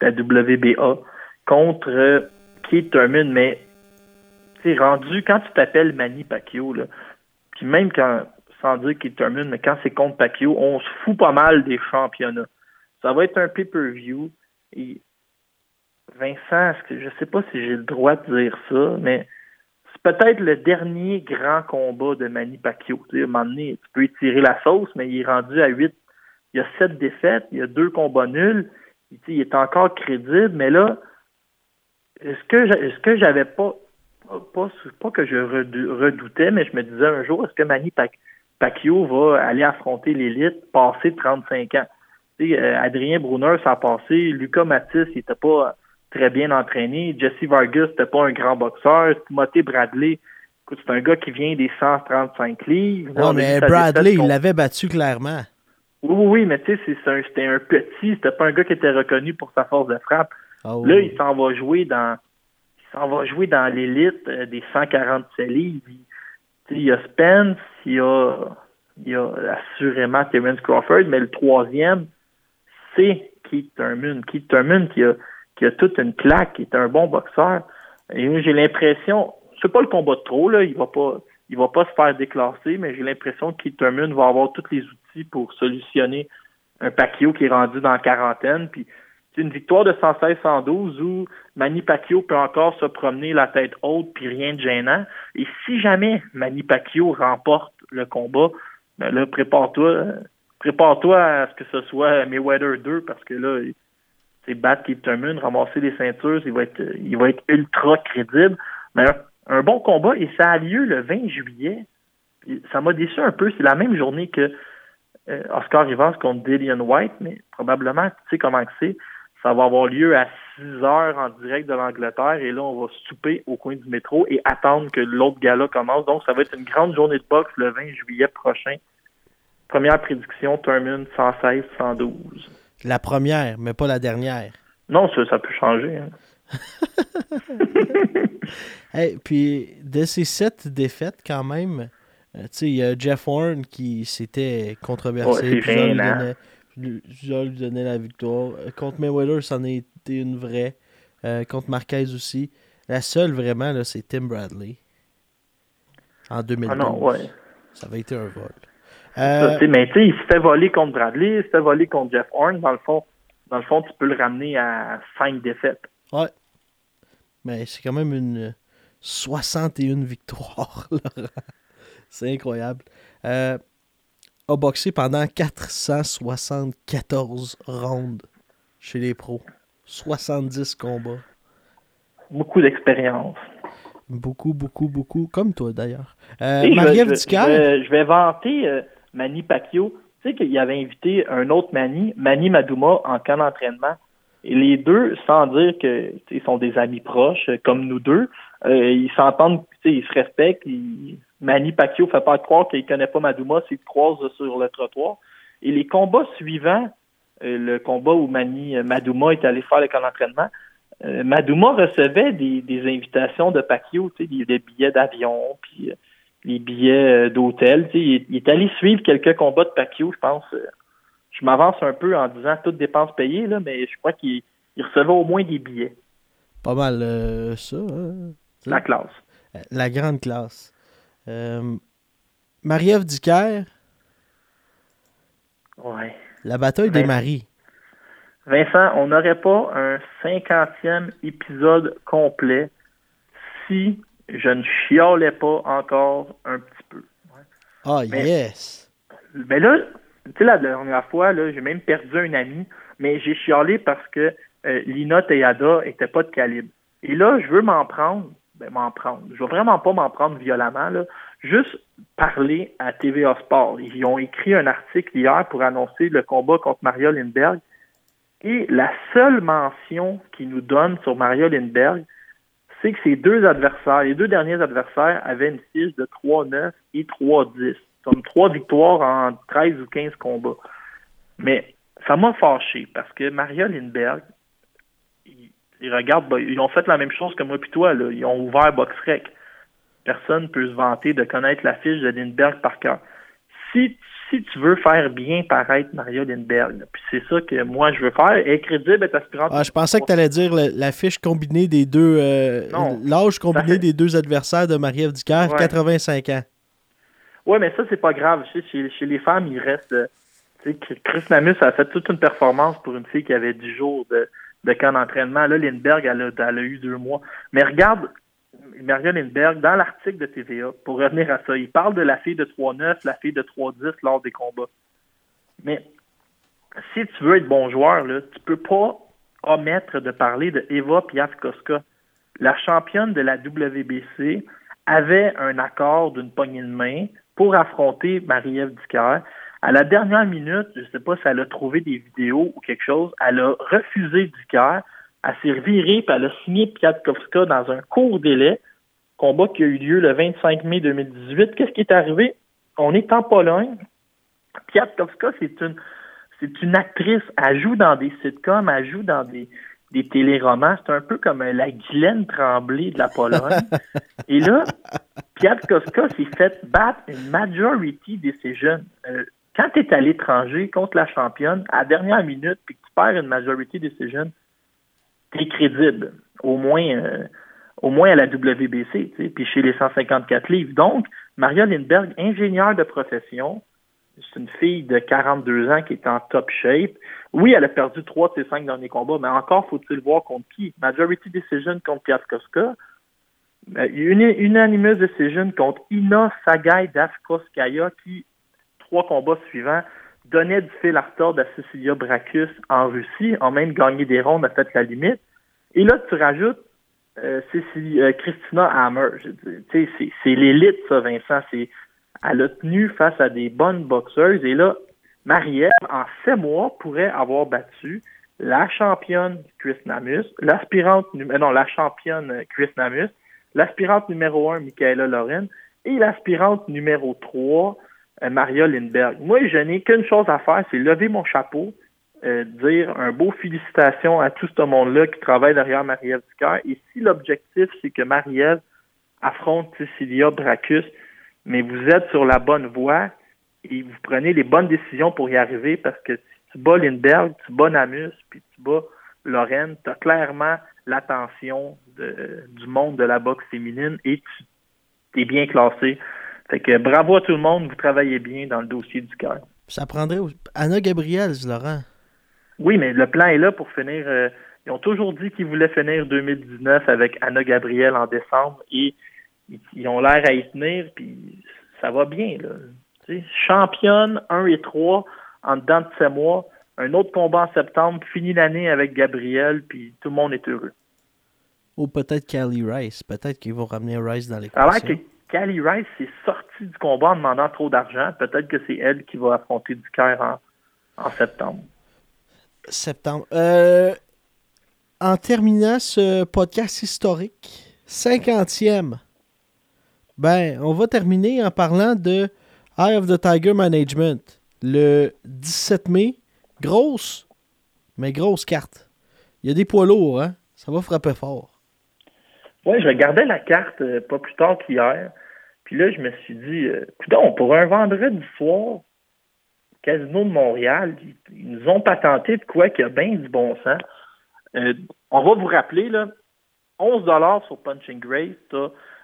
la WBA, contre euh, Keith Thurman. Mais c'est rendu, quand tu t'appelles Manny Pacquiao, puis même quand, sans dire Keith Thurman, mais quand c'est contre Pacquiao, on se fout pas mal des championnats. Ça va être un pay-per-view. Et Vincent, que je sais pas si j'ai le droit de dire ça, mais c'est peut-être le dernier grand combat de Manny Pacquiao. Tu à un moment donné, tu peux étirer la sauce, mais il est rendu à 8. Il y a 7 défaites, il y a deux combats nuls. Il, est encore crédible, mais là, est-ce que est-ce que j'avais pas, pas, que je redoutais, mais je me disais un jour, est-ce que Manny Pac- Pacquiao va aller affronter l'élite, passer 35 ans? Euh, Adrien Brunner, ça a passé. Lucas Matisse, il était pas très bien entraîné. Jesse Vargas, c'était pas un grand boxeur. Timothée Bradley, écoute, c'est un gars qui vient des 135 livres. Ouais, On a mais Bradley, il l'avait battu clairement. Oui, oui, oui, mais tu sais, c'est- c'est un- c'était un petit, c'était pas un gars qui était reconnu pour sa force de frappe. Oh. Là, il s'en va jouer dans il s'en va jouer dans l'élite euh, des 147 livres. Il, tu sais, il y a Spence, il y a, il y a assurément Terence Crawford, mais le troisième, c'est Keith Thurman. Keith Thurman qui a, qui a toute une claque, qui est un bon boxeur. Et moi, j'ai l'impression, c'est pas le combat de trop, là, il va pas il va pas se faire déclasser, mais j'ai l'impression que Keith Thurman va avoir tous les outils pour solutionner un Pacquiao qui est rendu dans la quarantaine. Puis c'est une victoire de 116-112 où Manny Pacquiao peut encore se promener la tête haute puis rien de gênant. Et si jamais Manny Pacquiao remporte le combat, ben là, prépare-toi, prépare-toi à ce que ce soit Mayweather 2 parce que là, c'est battre Keith Thurman, ramasser les ceintures, il va être, il va être ultra crédible. Mais un, bon combat et ça a lieu le 20 juillet. Ça m'a déçu un peu. C'est la même journée que euh, Oscar Rivas contre Dillian White, mais probablement, tu sais comment c'est, ça va avoir lieu à 6 heures en direct de l'Angleterre et là, on va souper au coin du métro et attendre que l'autre gala commence. Donc, ça va être une grande journée de boxe le 20 juillet prochain. Première prédiction, Thurman 116-112. La première, mais pas la dernière. Non, ça, ça peut changer. hein. Hey, puis de ces sept défaites, quand même, tu sais, il y a Jeff Horn qui s'était controversé. Ouais, plusieurs, lui donnaient, lui- plusieurs lui donnaient la victoire. Euh, Contre Mayweather, c'en a été une vraie. Euh, contre Marquez aussi. La seule, vraiment, là, c'est Tim Bradley. En 2012. Ah non, ouais. Ça avait été un vol. Euh, mais tu sais, il se fait voler contre Bradley, il se fait voler contre Jeff Horn. Dans le fond, dans le fond, tu peux le ramener à 5 défaites. ouais. Mais c'est quand même une 61 victoires, Laurent. C'est incroyable. Euh, a boxé pendant 474 rounds chez les pros. 70 combats. Beaucoup d'expérience. Beaucoup, beaucoup, beaucoup. Comme toi, d'ailleurs. Euh, Tu sais, je vais- Marie-Ève je, Dicker, je vais, je vais vanter euh, Manny Pacquiao. Tu sais qu'il avait invité un autre Manny, Manny Madouma, en camp d'entraînement. Et les deux, sans dire que tu sais, ils sont des amis proches, euh, comme nous deux, euh, ils s'entendent, ils se respectent. ils- Manny Pacquiao fait pas croire qu'il connaît pas Madouma s'il croise sur le trottoir. Et les combats suivants, euh, le combat où Manny euh, Madouma est allé faire le camp d'entraînement, euh, Madouma recevait des, invitations de Pacquiao, des, billets d'avion, puis les billets d'hôtel. Il, est- allé suivre quelques combats de Pacquiao, je pense. je m'avance un peu en disant toutes dépenses payées, mais je crois qu'il il recevait au moins des billets. pas mal ça. hein. La classe. Euh, La grande classe. Euh, Marie-Ève Dicker, Ouais. la bataille des maris. Vincent, on n'aurait pas un cinquantième épisode complet si je ne chiolais pas encore un petit peu. Ah, yes! Mais là, tu sais, la dernière fois, j'ai même perdu un ami, mais j'ai chialé parce que euh, Lina Teyada était pas de calibre. Et là, je veux m'en prendre, ben m'en prendre. Je veux vraiment pas m'en prendre violemment, là. Juste parler à TVA Sport. Ils ont écrit un article hier pour annoncer le combat contre Maria Lindbergh. Et la seule mention qu'ils nous donnent sur Maria Lindbergh, c'est que ces deux adversaires, les deux derniers adversaires, avaient une fiche de 3-9 et 3-10. Comme trois victoires en 13 ou 15 combats. Mais ça m'a fâché parce que Maria Lindbergh, ils, regardent, ben, ils ont fait la même chose que moi puis toi. Là. Ils ont ouvert BoxRec. Personne ne peut se vanter de connaître la fiche de Lindbergh par cœur. Si, si tu veux faire bien paraître Maria Lindbergh, là, puis c'est ça que moi je veux faire, est crédible, est aspirante. Ah, je pensais que tu allais dire la fiche combinée des deux. euh. L'âge combiné fait- des deux adversaires de Marie-Ève Ducaire, Ouais. 85 ans. Ouais, mais ça, c'est pas grave. Chez, chez les femmes, il reste. euh, tu sais, Chris Namus a fait toute une performance pour une fille qui avait 10 jours de, de camp d'entraînement. Là, Lindbergh, elle a, eu deux mois. Mais regarde, Maria Lindbergh, dans l'article de TVA, pour revenir à ça, il parle de la fille de 3-9, la fille de 3-10 lors des combats. Mais si tu veux être bon joueur, là, tu peux pas omettre de parler de Eva Piafkoska. La championne de la WBC avait un accord d'une poignée de main pour affronter Marie-Ève Dicker. À la dernière minute, je ne sais pas si elle a trouvé des vidéos ou quelque chose, elle a refusé Dicker. Elle s'est revirée puis elle a signé Piatkowska dans un court délai. Combat qui a eu lieu le 25 mai 2018. Qu'est-ce qui est arrivé? On est en Pologne. Piatkowska, c'est une, c'est une actrice. Elle joue dans des sitcoms, elle joue dans des, des téléromans. C'est un peu comme euh, la Guylaine Tremblay de la Pologne. Et là, Piatkowska s'est fait battre une majority decision. Euh, quand tu es à l'étranger contre la championne, à la dernière minute, puis que tu perds une majority decision, tu es crédible. Au moins, euh, au moins à la WBC, puis chez les 154 livres. Donc, Maria Lindbergh, ingénieure de profession, c'est une fille de 42 ans qui est en top shape. Oui, elle a perdu trois de ses cinq derniers combats, mais encore faut-il voir contre qui. Majority decision contre Piatkowska. Euh, Une unanimous decision contre Ina Sagai Dafkoskaya qui, trois combats suivants, donnait du fil à retordre à Cecilia Bracus en Russie, a même gagné des rondes, a fait la limite. Et là, tu rajoutes euh, euh, Christina Hammer. C'est- l'élite, ça, Vincent. Elle a tenu face à des bonnes boxeuses. Et là, Marie-Ève, en sept mois, pourrait avoir battu la championne Chris Namus, l'aspirante, euh, non, la championne euh, Chris Namus, l'aspirante numéro un, Michaela Loren, et l'aspirante numéro 3, euh, Maria Lindbergh. Moi, je n'ai qu'une chose à faire, c'est lever mon chapeau, euh, dire un beau félicitations à tout ce monde-là qui travaille derrière Marie-Ève Ducaire. Et si l'objectif, c'est que Marie-Ève affronte Cecilia Bracus, mais vous êtes sur la bonne voie et vous prenez les bonnes décisions pour y arriver parce que si tu bats Lindbergh, tu bats Namus, puis tu bats Lorraine, tu as clairement l'attention du monde de la boxe féminine et tu es bien classé. Fait que bravo à tout le monde, vous travaillez bien dans le dossier du cœur. Ça prendrait. Anna Gabriel, Laurent. Oui, mais le plan est là pour finir. euh, ils ont toujours dit qu'ils voulaient finir 2019 avec Anna Gabriel en décembre et ils, ont l'air à y tenir, puis ça va bien. Là. Championne 1 et 3 en dedans de 7 mois. Un autre combat en septembre, fini l'année avec Gabriel, puis tout le monde est heureux. Ou peut-être Callie Rice. Peut-être qu'ils vont ramener Rice dans les Ça a l'air que Callie Rice s'est sortie du combat en demandant trop d'argent. Peut-être que c'est elle qui va affronter Ducaire en, en septembre. septembre. Euh, en terminant ce podcast historique, 50e, ben, on va terminer en parlant de Eye of the Tiger Management. Le 17 mai, grosse, mais grosse carte. Il y a des poids lourds, hein? Ça va frapper fort. Oui, je regardais la carte euh, pas plus tard qu'hier. Puis là, je me suis dit, euh, pour un vendredi soir, Casino de Montréal, ils, nous ont patenté de quoi qu'il y a bien du bon sens. Euh, on va vous rappeler, là, 11 sur Punching Grace,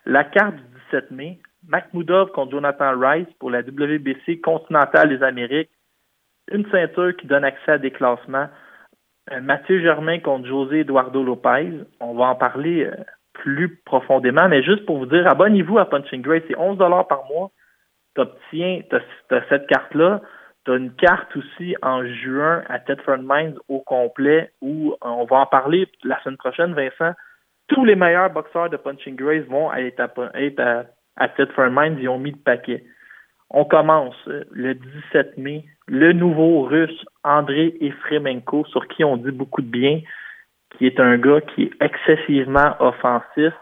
la carte du 17 mai, Makhmoudov contre Jonathan Rice pour la WBC continentale des Amériques, une ceinture qui donne accès à des classements. Euh, Mathieu Germain contre José Eduardo Lopez. On va en parler plus profondément, mais juste pour vous dire, abonnez-vous à Punching Grace, c'est 11 par mois. Tu obtiens cette carte-là. Tu as une carte aussi en juin à Tedford Mines au complet où euh, on va en parler la semaine prochaine, Vincent. Tous les meilleurs boxeurs de Punching Grace vont être à, être à, Mines. Ils ont mis le paquet. On commence le 17 mai. Le nouveau russe André Efremenko, sur qui on dit beaucoup de bien, qui est un gars qui est excessivement offensif,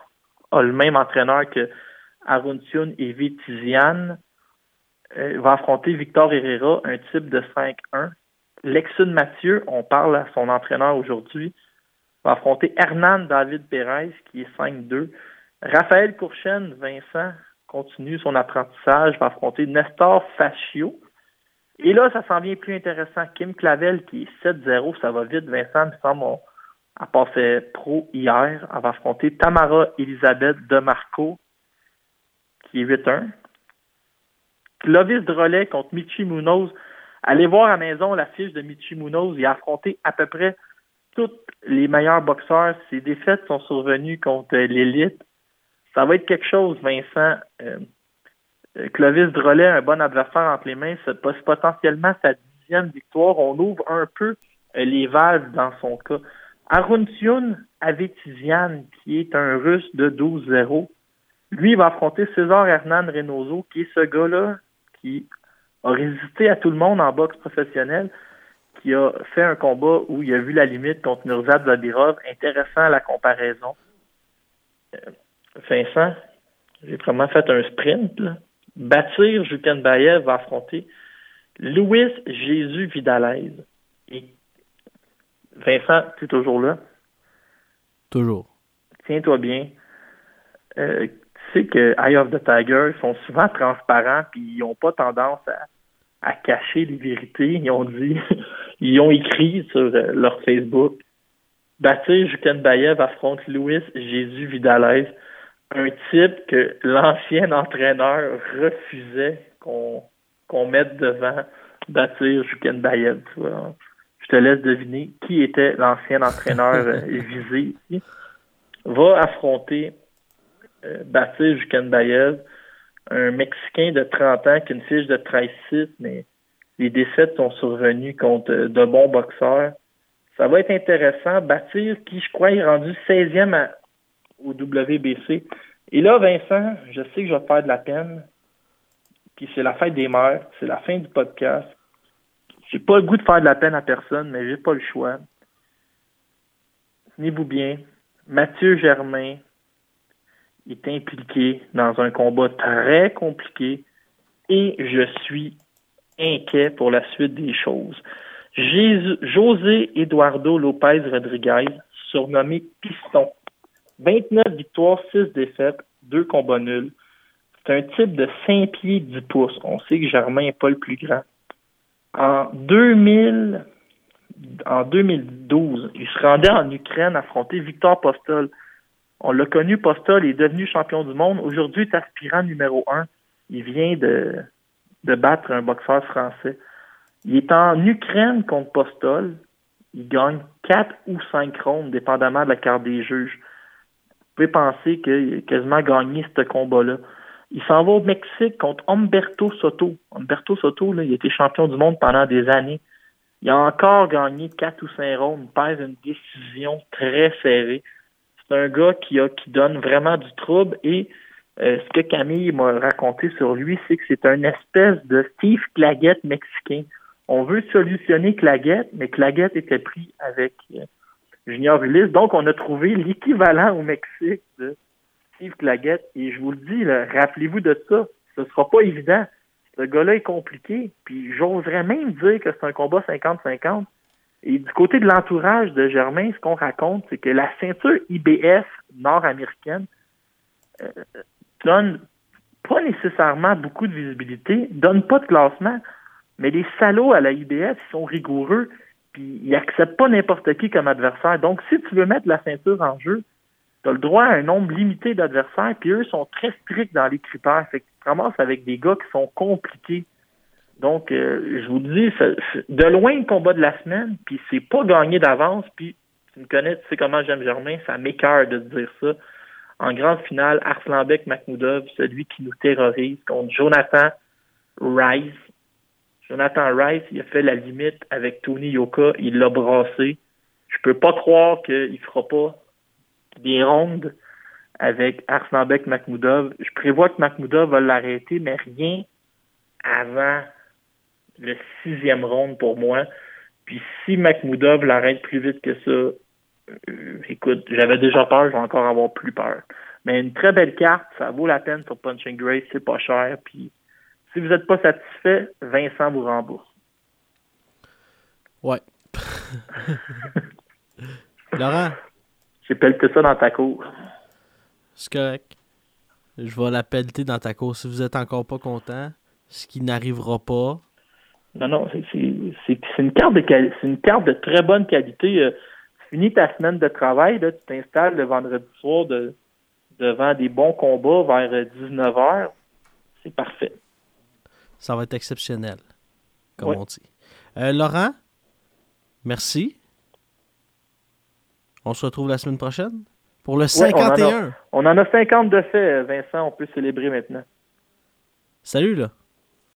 a le même entraîneur que Aruntiun et Vitizian, euh, va affronter Victor Herrera, un type de 5-1. Lexun Mathieu, on parle à son entraîneur aujourd'hui, va affronter Hernan David Perez, qui est 5-2. Raphaël Courchen, Vincent, continue son apprentissage, va affronter Nestor Fascio. Et là, ça s'en vient plus intéressant. Kim Clavel, qui est 7-0, ça va vite. Vincent, me semble, a passé pro hier. Elle va affronter Tamara Elisabeth Demarco, qui est 8-1. Clovis Drolet contre Michi Munoz. Allez voir à la maison la fiche de Michi Munoz. Il a affronté à peu près tous les meilleurs boxeurs. Ses défaites sont survenues contre l'élite ça va être quelque chose, Vincent. Euh, euh, Clovis Drolet, un bon adversaire entre les mains, c'est potentiellement sa dixième victoire. On ouvre un peu les valves dans son cas. Aruntiun Avetizian, qui est un russe de 12-0, lui va affronter César Hernan Reynoso, qui est ce gars-là qui a résisté à tout le monde en boxe professionnelle, qui a fait un combat où il a vu la limite contre Nurzad Zabirov. Intéressant la comparaison. Vincent, j'ai vraiment fait un sprint. Là. Bâtir, Bayev va affronter Louis Jésus Vidalez. Et Vincent, tu es toujours là? Toujours. Tiens-toi bien. Euh, tu sais que Eye of the Tiger sont souvent transparents puis ils n'ont pas tendance à, cacher les vérités. Ils ont dit, ils ont écrit sur euh, leur Facebook. Bâtir Bayev affronte Louis Jésus Vidalez un type que l'ancien entraîneur refusait qu'on mette devant Batir Jukenbayev. Je te laisse deviner qui était l'ancien entraîneur euh, visé ici. Va affronter euh, Jukenbayev, un Mexicain de 30 ans qui a une fiche de 13-6, mais les défaites sont survenues contre euh, de bons boxeurs. Ça va être intéressant. Batir, qui je crois est rendu 16e à, au WBC. Et là, Vincent, je sais que je vais te faire de la peine. Puis c'est la fête des mères, c'est la fin du podcast. J'ai pas le goût de faire de la peine à personne, mais j'ai pas le choix. Tenez-vous bien, Mathieu Germain est impliqué dans un combat très compliqué et je suis inquiet pour la suite des choses. José Eduardo Lopez Rodriguez, surnommé Piston, 29 victoires, 6 défaites, 2 combats nuls. C'est un type de 5 pieds 10 pouces. On sait que Germain n'est pas le plus grand. En 2000, en 2012, il se rendait en Ukraine affronter Victor Postol. On l'a connu, Postol est devenu champion du monde. Aujourd'hui, il est aspirant numéro 1. Il vient de, de battre un boxeur français. Il est en Ukraine contre Postol. Il gagne 4 ou 5 rondes, dépendamment de la carte des juges. Vous pouvez penser qu'il a quasiment gagné ce combat-là. Il s'en va au Mexique contre Humberto Soto. Humberto Soto, il été champion du monde pendant des années. Il a encore gagné quatre ou cinq rondes, il perd une décision très serrée. C'est un gars qui donne vraiment du trouble et euh, ce que Camille m'a raconté sur lui, c'est que c'est un espèce de Steve Claggett mexicain. On veut solutionner Claggett, mais Claggett était pris avec euh, Junior Ulysse. Donc, on a trouvé l'équivalent au Mexique de Claggett. Et je vous le dis, rappelez-vous de ça. Ce sera pas évident. Ce gars-là est compliqué. Puis j'oserais même dire que c'est un combat 50-50. Et du côté de l'entourage de Germain, ce qu'on raconte, c'est que la ceinture IBF nord-américaine euh, donne pas nécessairement beaucoup de visibilité, donne pas de classement, mais les salauds à la IBF sont rigoureux puis il accepte pas n'importe qui comme adversaire. Donc, si tu veux mettre la ceinture en jeu, tu as le droit à un nombre limité d'adversaires, puis eux sont très stricts dans les critères. Fait que tu te ramasses avec des gars qui sont compliqués. Donc, euh, je vous dis, de loin le combat de la semaine, puis c'est pas gagné d'avance, puis tu me connais, tu sais comment j'aime Germain, ça m'écœure de te dire ça. En grande finale, Arslanbek Makhmoudov, celui qui nous terrorise, contre Jonathan Rice. Jonathan Rice, il a fait la limite avec Tony Yoka, il l'a brassé. Je peux pas croire qu'il fera pas des rondes avec Arslanbek Makhmoudov. Je prévois que Makhmoudov va l'arrêter, mais rien avant le sixième round pour moi. Puis si Makhmoudov l'arrête plus vite que ça, euh, écoute, j'avais déjà peur, je vais encore avoir plus peur. Mais une très belle carte, ça vaut la peine sur Punching Grace, c'est pas cher. Puis si vous n'êtes pas satisfait, Vincent vous rembourse. Ouais. Laurent, J'ai pelleté ça dans ta cour. c'est correct. Je vais la pelleter dans ta course. Si vous êtes encore pas content, ce qui n'arrivera pas, Non, non, c'est- une carte de c'est une carte de très bonne qualité. Euh, tu finis ta semaine de travail, là, tu t'installes le vendredi soir de- devant des bons combats vers 19h. C'est parfait. ça va être exceptionnel, comme Ouais. on dit. Euh, Laurent, merci. On se retrouve la semaine prochaine pour le Ouais, on en a- 51. On en a 50 de fait, Vincent, on peut célébrer maintenant. Salut, là.